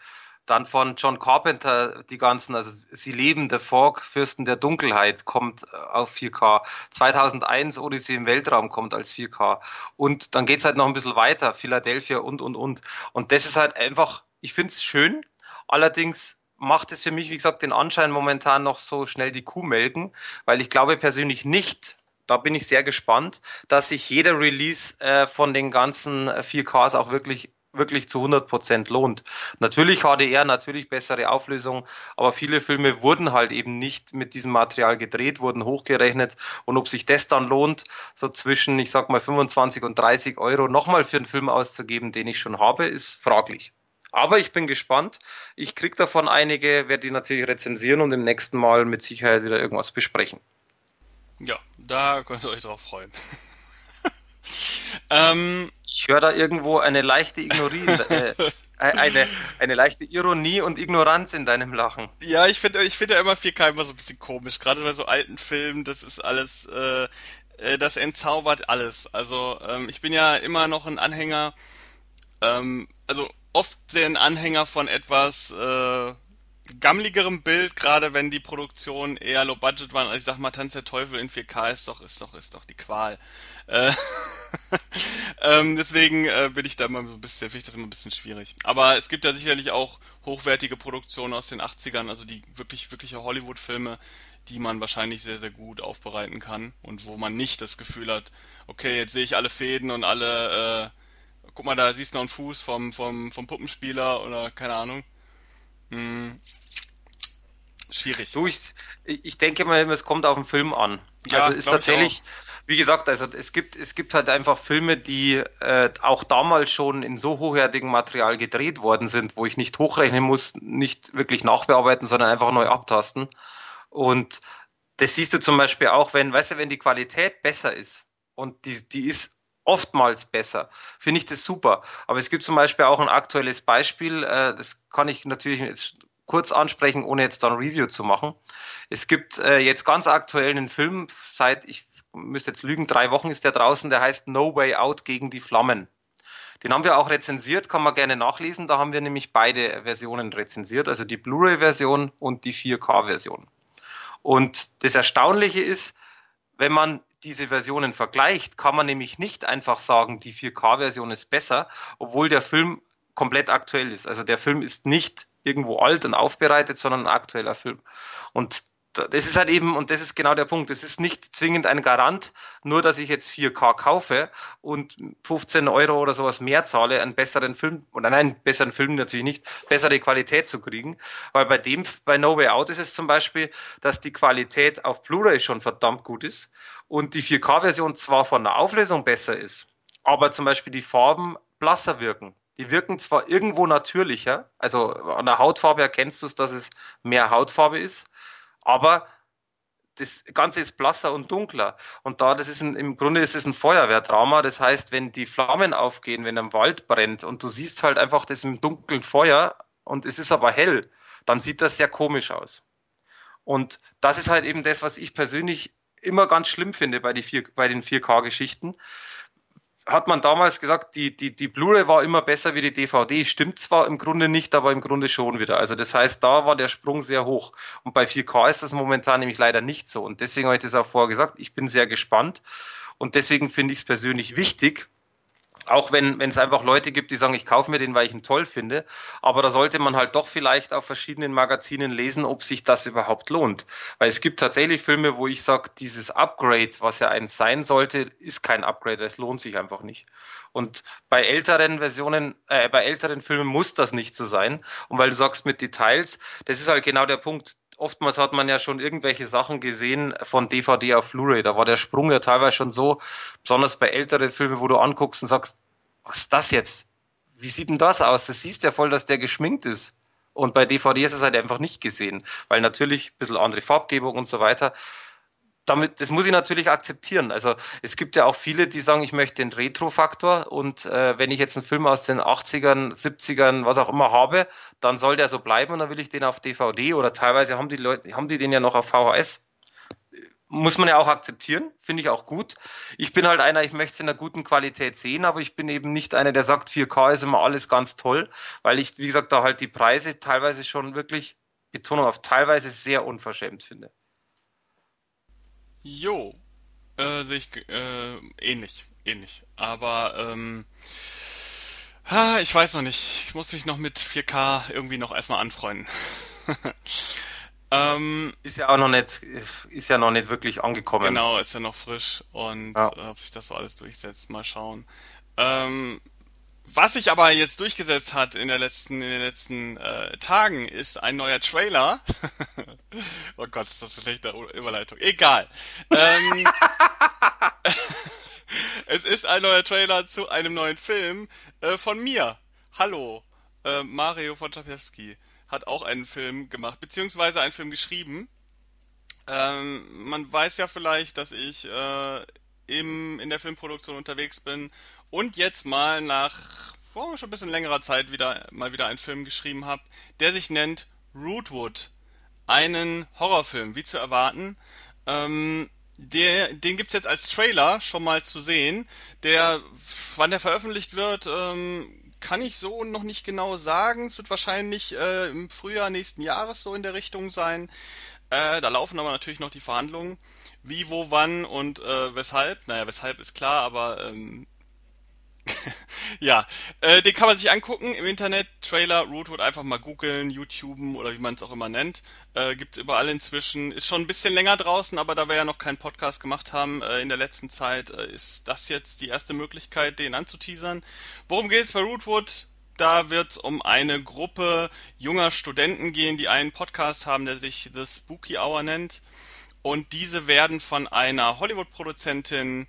Dann von John Carpenter die ganzen, also Sie leben, der Fog, Fürsten der Dunkelheit kommt äh, auf 4K. 2001 Odyssey im Weltraum kommt als 4K. Und dann geht's halt noch ein bisschen weiter, Philadelphia und, und, und. Und das ist halt einfach, ich find's schön. Allerdings macht es für mich, wie gesagt, den Anschein momentan noch so schnell die Kuh melken, weil ich glaube persönlich nicht, da bin ich sehr gespannt, dass sich jeder Release äh, von den ganzen 4Ks auch wirklich wirklich zu 100 Prozent lohnt. Natürlich HDR, natürlich bessere Auflösung, aber viele Filme wurden halt eben nicht mit diesem Material gedreht, wurden hochgerechnet und ob sich das dann lohnt, so zwischen, ich sag mal 25 und 30 Euro nochmal für einen Film auszugeben, den ich schon habe, ist fraglich. Aber ich bin gespannt. Ich krieg davon einige, werde die natürlich rezensieren und im nächsten Mal mit Sicherheit wieder irgendwas besprechen. Ja, da könnt ihr euch drauf freuen. Ähm, ich höre da irgendwo eine leichte Ignorie, äh, eine, eine leichte Ironie und Ignoranz in deinem Lachen. Ja, ich finde ich finde ja immer 4K immer so ein bisschen komisch, gerade bei so alten Filmen, das ist alles, äh, äh, das entzaubert alles. Also ähm, ich bin ja immer noch ein Anhänger, ähm, also oft ein Anhänger von etwas äh, gammeligerem Bild, gerade wenn die Produktionen eher low budget waren. Also ich sag mal, Tanz der Teufel in 4K ist doch, ist doch, ist doch die Qual. Äh, ähm, deswegen äh, bin ich da immer so ein bisschen, finde ich das immer ein bisschen schwierig. Aber es gibt ja sicherlich auch hochwertige Produktionen aus den 80ern, also die wirklich, wirkliche Hollywood-Filme, die man wahrscheinlich sehr, sehr gut aufbereiten kann und wo man nicht das Gefühl hat, okay, jetzt sehe ich alle Fäden und alle, äh, guck mal, da siehst du noch einen Fuß vom, vom, vom Puppenspieler oder keine Ahnung. Hm. Schwierig. Du, ich, ich denke mal, es kommt auf den Film an. Ja, also ist tatsächlich, wie gesagt, also es gibt, es gibt halt einfach Filme, die äh, auch damals schon in so hochwertigem Material gedreht worden sind, wo ich nicht hochrechnen muss, nicht wirklich nachbearbeiten, sondern einfach neu abtasten. Und das siehst du zum Beispiel auch, wenn, weißt du, wenn die Qualität besser ist und die, die ist oftmals besser, finde ich das super. Aber es gibt zum Beispiel auch ein aktuelles Beispiel, äh, das kann ich natürlich jetzt kurz ansprechen, ohne jetzt dann Review zu machen. Es gibt äh, jetzt ganz aktuell einen Film, seit, ich müsste jetzt lügen, drei Wochen ist der draußen, der heißt No Way Out gegen die Flammen. Den haben wir auch rezensiert, kann man gerne nachlesen. Da haben wir nämlich beide Versionen rezensiert, also die Blu-ray-Version und die 4K-Version. Und das Erstaunliche ist, wenn man diese Versionen vergleicht, kann man nämlich nicht einfach sagen, die 4K-Version ist besser, obwohl der Film komplett aktuell ist. Also der Film ist nicht irgendwo alt und aufbereitet, sondern ein aktueller Film. Und das ist halt eben, und das ist genau der Punkt, es ist nicht zwingend ein Garant, nur dass ich jetzt 4K kaufe und 15 Euro oder sowas mehr zahle, einen besseren Film, oder nein, besseren Film natürlich nicht, bessere Qualität zu kriegen. Weil bei dem, bei No Way Out ist es zum Beispiel, dass die Qualität auf Blu-ray schon verdammt gut ist und die 4K-Version zwar von der Auflösung besser ist, aber zum Beispiel die Farben blasser wirken. Die wirken zwar irgendwo natürlicher, also an der Hautfarbe erkennst du es, dass es mehr Hautfarbe ist, aber das Ganze ist blasser und dunkler. Und da, das ist ein, im Grunde ist es ein Feuerwehrdrama. Das heißt, wenn die Flammen aufgehen, wenn ein Wald brennt und du siehst halt einfach das im dunklen Feuer und es ist aber hell, dann sieht das sehr komisch aus. Und das ist halt eben das, was ich persönlich immer ganz schlimm finde bei, die vier, bei den 4K-Geschichten, hat man damals gesagt, die, die, die Blu-ray war immer besser wie die DVD. Stimmt zwar im Grunde nicht, aber im Grunde schon wieder. Also das heißt, da war der Sprung sehr hoch. Und bei 4K ist das momentan nämlich leider nicht so. Und deswegen habe ich das auch vorher gesagt, ich bin sehr gespannt. Und deswegen finde ich es persönlich wichtig, auch wenn es einfach Leute gibt, die sagen, ich kaufe mir den, weil ich ihn toll finde. Aber da sollte man halt doch vielleicht auf verschiedenen Magazinen lesen, ob sich das überhaupt lohnt. Weil es gibt tatsächlich Filme, wo ich sage, dieses Upgrade, was ja eins sein sollte, ist kein Upgrade. Es lohnt sich einfach nicht. Und bei älteren Versionen, äh, bei älteren Filmen muss das nicht so sein. Und weil du sagst mit Details, das ist halt genau der Punkt oftmals hat man ja schon irgendwelche Sachen gesehen von DVD auf Blu-ray. Da war der Sprung ja teilweise schon so, besonders bei älteren Filmen, wo du anguckst und sagst, was ist das jetzt? Wie sieht denn das aus? Das siehst ja voll, dass der geschminkt ist. Und bei DVD ist es halt einfach nicht gesehen, weil natürlich ein bisschen andere Farbgebung und so weiter damit, das muss ich natürlich akzeptieren. Also es gibt ja auch viele, die sagen, ich möchte den Retro-Faktor und äh, wenn ich jetzt einen Film aus den 80ern, 70ern, was auch immer habe, dann soll der so bleiben und dann will ich den auf DVD oder teilweise haben die Leute, haben die den ja noch auf VHS. Muss man ja auch akzeptieren, finde ich auch gut. Ich bin halt einer, ich möchte es in einer guten Qualität sehen, aber ich bin eben nicht einer, der sagt, 4K ist immer alles ganz toll, weil ich, wie gesagt, da halt die Preise teilweise schon wirklich, Betonung auf teilweise sehr unverschämt finde. Jo, äh, sehe ich äh, ähnlich, ähnlich. Aber ähm, ha, ich weiß noch nicht. Ich muss mich noch mit 4K irgendwie noch erstmal anfreunden. ähm, ist ja auch noch nicht, ist ja noch nicht wirklich angekommen. Genau, ist ja noch frisch und ja. äh, ob sich das so alles durchsetzt, mal schauen. Ähm, was sich aber jetzt durchgesetzt hat in der letzten, in den letzten äh, Tagen, ist ein neuer Trailer. oh Gott, ist das eine schlechte Überleitung. Egal. Ähm, es ist ein neuer Trailer zu einem neuen Film äh, von mir. Hallo, äh, Mario Wojciechowski hat auch einen Film gemacht, beziehungsweise einen Film geschrieben. Ähm, man weiß ja vielleicht, dass ich äh, im, in der Filmproduktion unterwegs bin und jetzt mal nach oh, schon ein bisschen längerer Zeit wieder mal wieder einen Film geschrieben habe, der sich nennt Rootwood. Einen Horrorfilm, wie zu erwarten. Ähm, der, den gibt's jetzt als Trailer schon mal zu sehen. Der, wann der veröffentlicht wird, ähm, kann ich so noch nicht genau sagen. Es wird wahrscheinlich äh, im Frühjahr nächsten Jahres so in der Richtung sein. Äh, da laufen aber natürlich noch die Verhandlungen. Wie, wo, wann und äh, weshalb. Naja, weshalb ist klar, aber ähm, ja, äh, den kann man sich angucken im Internet. Trailer, Rootwood einfach mal googeln, YouTuben oder wie man es auch immer nennt. Äh, gibt überall inzwischen. Ist schon ein bisschen länger draußen, aber da wir ja noch keinen Podcast gemacht haben äh, in der letzten Zeit, äh, ist das jetzt die erste Möglichkeit, den anzuteasern. Worum geht es bei Rootwood? Da wird es um eine Gruppe junger Studenten gehen, die einen Podcast haben, der sich The Spooky Hour nennt. Und diese werden von einer Hollywood-Produzentin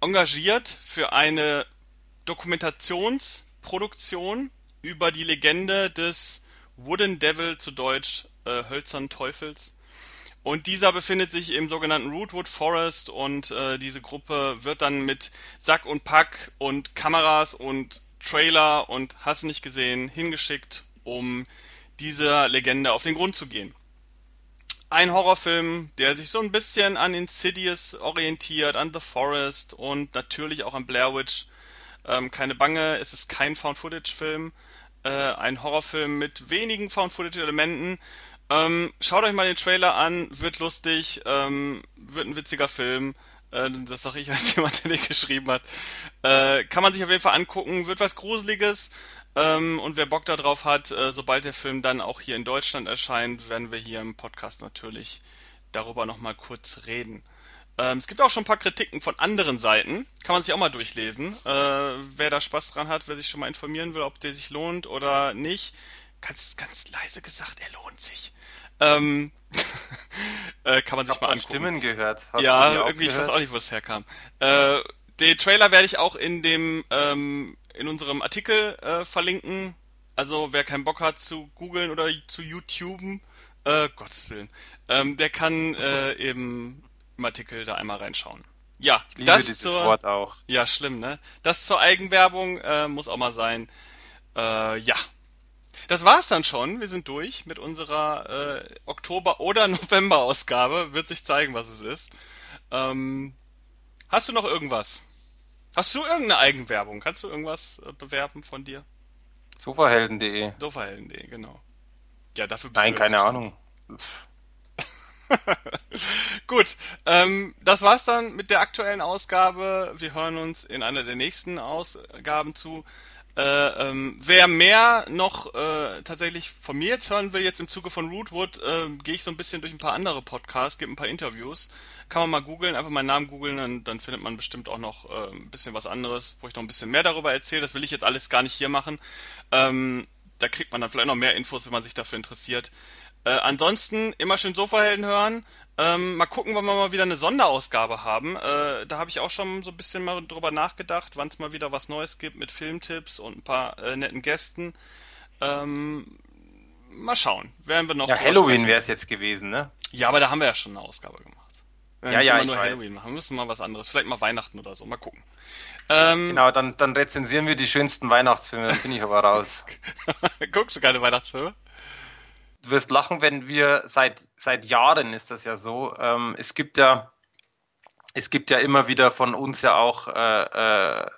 engagiert für eine Dokumentationsproduktion über die Legende des Wooden Devil, zu Deutsch äh, Hölzern Teufels. Und dieser befindet sich im sogenannten Rootwood Forest und äh, diese Gruppe wird dann mit Sack und Pack und Kameras und Trailer und hast nicht gesehen hingeschickt, um dieser Legende auf den Grund zu gehen. Ein Horrorfilm, der sich so ein bisschen an Insidious orientiert, an The Forest und natürlich auch an Blair Witch ähm, keine Bange, es ist kein Found-Footage-Film, äh, ein Horrorfilm mit wenigen Found-Footage-Elementen. Ähm, schaut euch mal den Trailer an, wird lustig, ähm, wird ein witziger Film. Äh, das sage ich als jemand, der den geschrieben hat. Äh, kann man sich auf jeden Fall angucken, wird was Gruseliges. Ähm, und wer Bock darauf hat, äh, sobald der Film dann auch hier in Deutschland erscheint, werden wir hier im Podcast natürlich darüber nochmal kurz reden. Ähm, es gibt auch schon ein paar Kritiken von anderen Seiten. Kann man sich auch mal durchlesen. Äh, wer da Spaß dran hat, wer sich schon mal informieren will, ob der sich lohnt oder nicht. Ganz, ganz leise gesagt, er lohnt sich. Ähm, äh, kann man sich mal angucken. Stimmen gehört. Hast ja, irgendwie, gehört? ich weiß auch nicht, wo es herkam. Äh, den Trailer werde ich auch in dem ähm, in unserem Artikel äh, verlinken. Also wer keinen Bock hat zu googeln oder zu YouTuben, äh, Gottes Willen, ähm, der kann äh, eben im Artikel da einmal reinschauen. Ja, ich liebe das dieses zur, Wort auch. Ja, schlimm, ne? Das zur Eigenwerbung äh, muss auch mal sein. Äh, ja. Das war's dann schon. Wir sind durch mit unserer äh, Oktober- oder November-Ausgabe. Wird sich zeigen, was es ist. Ähm, hast du noch irgendwas? Hast du irgendeine Eigenwerbung? Kannst du irgendwas äh, bewerben von dir? Sofahelden.de. Sofahelden.de, genau. Ja, dafür bist Nein, keine Ahnung. Gut, ähm, das war's dann mit der aktuellen Ausgabe. Wir hören uns in einer der nächsten Ausgaben zu. Äh, ähm, wer mehr noch äh, tatsächlich von mir jetzt hören will, jetzt im Zuge von Rootwood, äh, gehe ich so ein bisschen durch ein paar andere Podcasts, gebe ein paar Interviews. Kann man mal googeln, einfach meinen Namen googeln, dann, dann findet man bestimmt auch noch äh, ein bisschen was anderes, wo ich noch ein bisschen mehr darüber erzähle. Das will ich jetzt alles gar nicht hier machen. Ähm, da kriegt man dann vielleicht noch mehr Infos, wenn man sich dafür interessiert. Äh, ansonsten immer schön Sofahelden hören. Ähm, mal gucken, wann wir mal wieder eine Sonderausgabe haben. Äh, da habe ich auch schon so ein bisschen mal drüber nachgedacht, wann es mal wieder was Neues gibt mit Filmtipps und ein paar äh, netten Gästen. Ähm, mal schauen. Werden wir noch. Ja, Halloween wäre es jetzt gewesen, ne? Ja, aber da haben wir ja schon eine Ausgabe gemacht. Wir ja, ja, ich nur weiß. Halloween machen. Wir müssen mal was anderes. Vielleicht mal Weihnachten oder so. Mal gucken. Ähm, genau, dann, dann rezensieren wir die schönsten Weihnachtsfilme. Dann bin ich aber raus. Guckst du keine Weihnachtsfilme? Du wirst lachen, wenn wir seit, seit Jahren ist das ja so. Ähm, es gibt ja, es gibt ja immer wieder von uns ja auch äh, äh,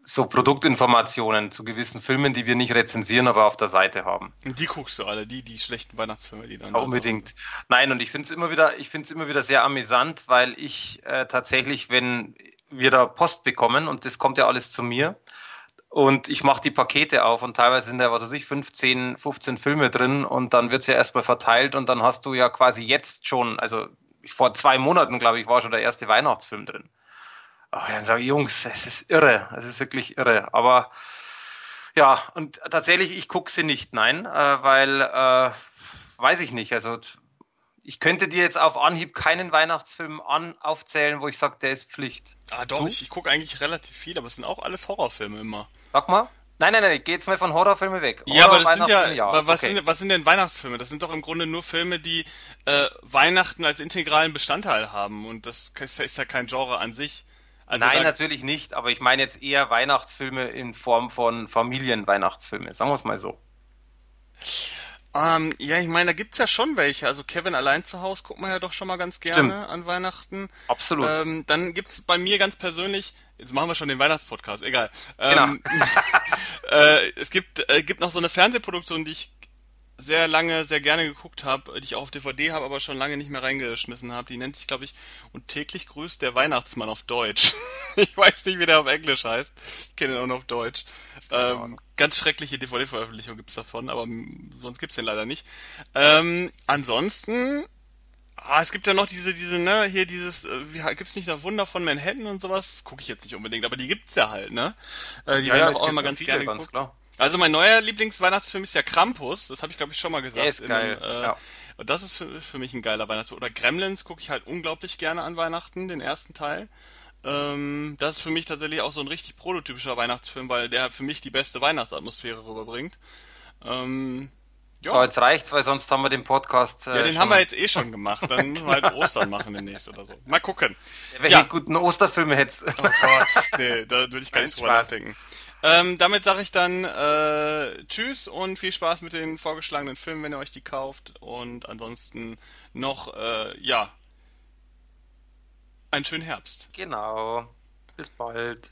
so Produktinformationen zu gewissen Filmen, die wir nicht rezensieren, aber auf der Seite haben. Die guckst du alle, die, die schlechten Weihnachtsfilme, die dann. Ja, unbedingt. Nein, und ich finde es immer wieder, ich finde es immer wieder sehr amüsant, weil ich äh, tatsächlich, wenn wir da Post bekommen und das kommt ja alles zu mir, und ich mache die Pakete auf und teilweise sind da, was weiß ich, 15, 15 Filme drin und dann wird's ja erstmal verteilt und dann hast du ja quasi jetzt schon, also vor zwei Monaten, glaube ich, war schon der erste Weihnachtsfilm drin. Oh, dann sage ich, Jungs, es ist irre, es ist wirklich irre. Aber ja, und tatsächlich, ich gucke sie nicht, nein, äh, weil, äh, weiß ich nicht, also ich könnte dir jetzt auf Anhieb keinen Weihnachtsfilm an, aufzählen, wo ich sage, der ist Pflicht. Ah doch, du? ich, ich gucke eigentlich relativ viel, aber es sind auch alles Horrorfilme immer. Sag mal. Nein, nein, nein, geh jetzt mal von Horrorfilmen weg. Horror, ja, aber das sind ja, ja. Was, okay. sind, was sind denn Weihnachtsfilme? Das sind doch im Grunde nur Filme, die äh, Weihnachten als integralen Bestandteil haben und das ist ja kein Genre an sich. Also Nein, natürlich nicht, aber ich meine jetzt eher Weihnachtsfilme in Form von Familienweihnachtsfilme, sagen wir es mal so. Ähm, ja, ich meine, da gibt's ja schon welche. Also Kevin allein zu Hause guckt man ja doch schon mal ganz gerne Stimmt. an Weihnachten. Absolut. Ähm, dann gibt's bei mir ganz persönlich, jetzt machen wir schon den Weihnachtspodcast, egal. Ähm, genau. äh, es gibt, äh, gibt noch so eine Fernsehproduktion, die ich sehr lange, sehr gerne geguckt habe, die ich auch auf DVD habe, aber schon lange nicht mehr reingeschmissen habe. Die nennt sich, glaube ich, und täglich grüßt der Weihnachtsmann auf Deutsch. ich weiß nicht, wie der auf Englisch heißt. Ich kenne ihn auch nur auf Deutsch. Ähm, ganz schreckliche DVD-Veröffentlichung gibt's davon, aber sonst gibt's den leider nicht. Ähm, ansonsten Ah, es gibt ja noch diese, diese, ne, hier dieses, äh, wie, gibt's nicht noch Wunder von Manhattan und sowas? Das gucke ich jetzt nicht unbedingt, aber die gibt's ja halt, ne? Äh, die ja, werden ja, auch immer ganz gerne geguckt. Ganz klar. Also mein neuer Lieblingsweihnachtsfilm ist ja Krampus, das habe ich glaube ich schon mal gesagt. Der ist geil. Einem, äh, ja. Das ist für, für, mich ein geiler Weihnachtsfilm. Oder Gremlins gucke ich halt unglaublich gerne an Weihnachten, den ersten Teil. Ähm, das ist für mich tatsächlich auch so ein richtig prototypischer Weihnachtsfilm, weil der für mich die beste Weihnachtsatmosphäre rüberbringt. Ähm, ja. So, jetzt reicht's, weil sonst haben wir den Podcast. Äh, ja, den haben wir jetzt eh schon gemacht. Dann müssen wir halt Ostern machen demnächst oder so. Mal gucken. Ja, welche ja. guten Osterfilme hättest Oh Gott, nee, da würde ich gar nicht drüber nachdenken. Ähm, damit sage ich dann äh, Tschüss und viel Spaß mit den vorgeschlagenen Filmen, wenn ihr euch die kauft. Und ansonsten noch, äh, ja, einen schönen Herbst. Genau. Bis bald.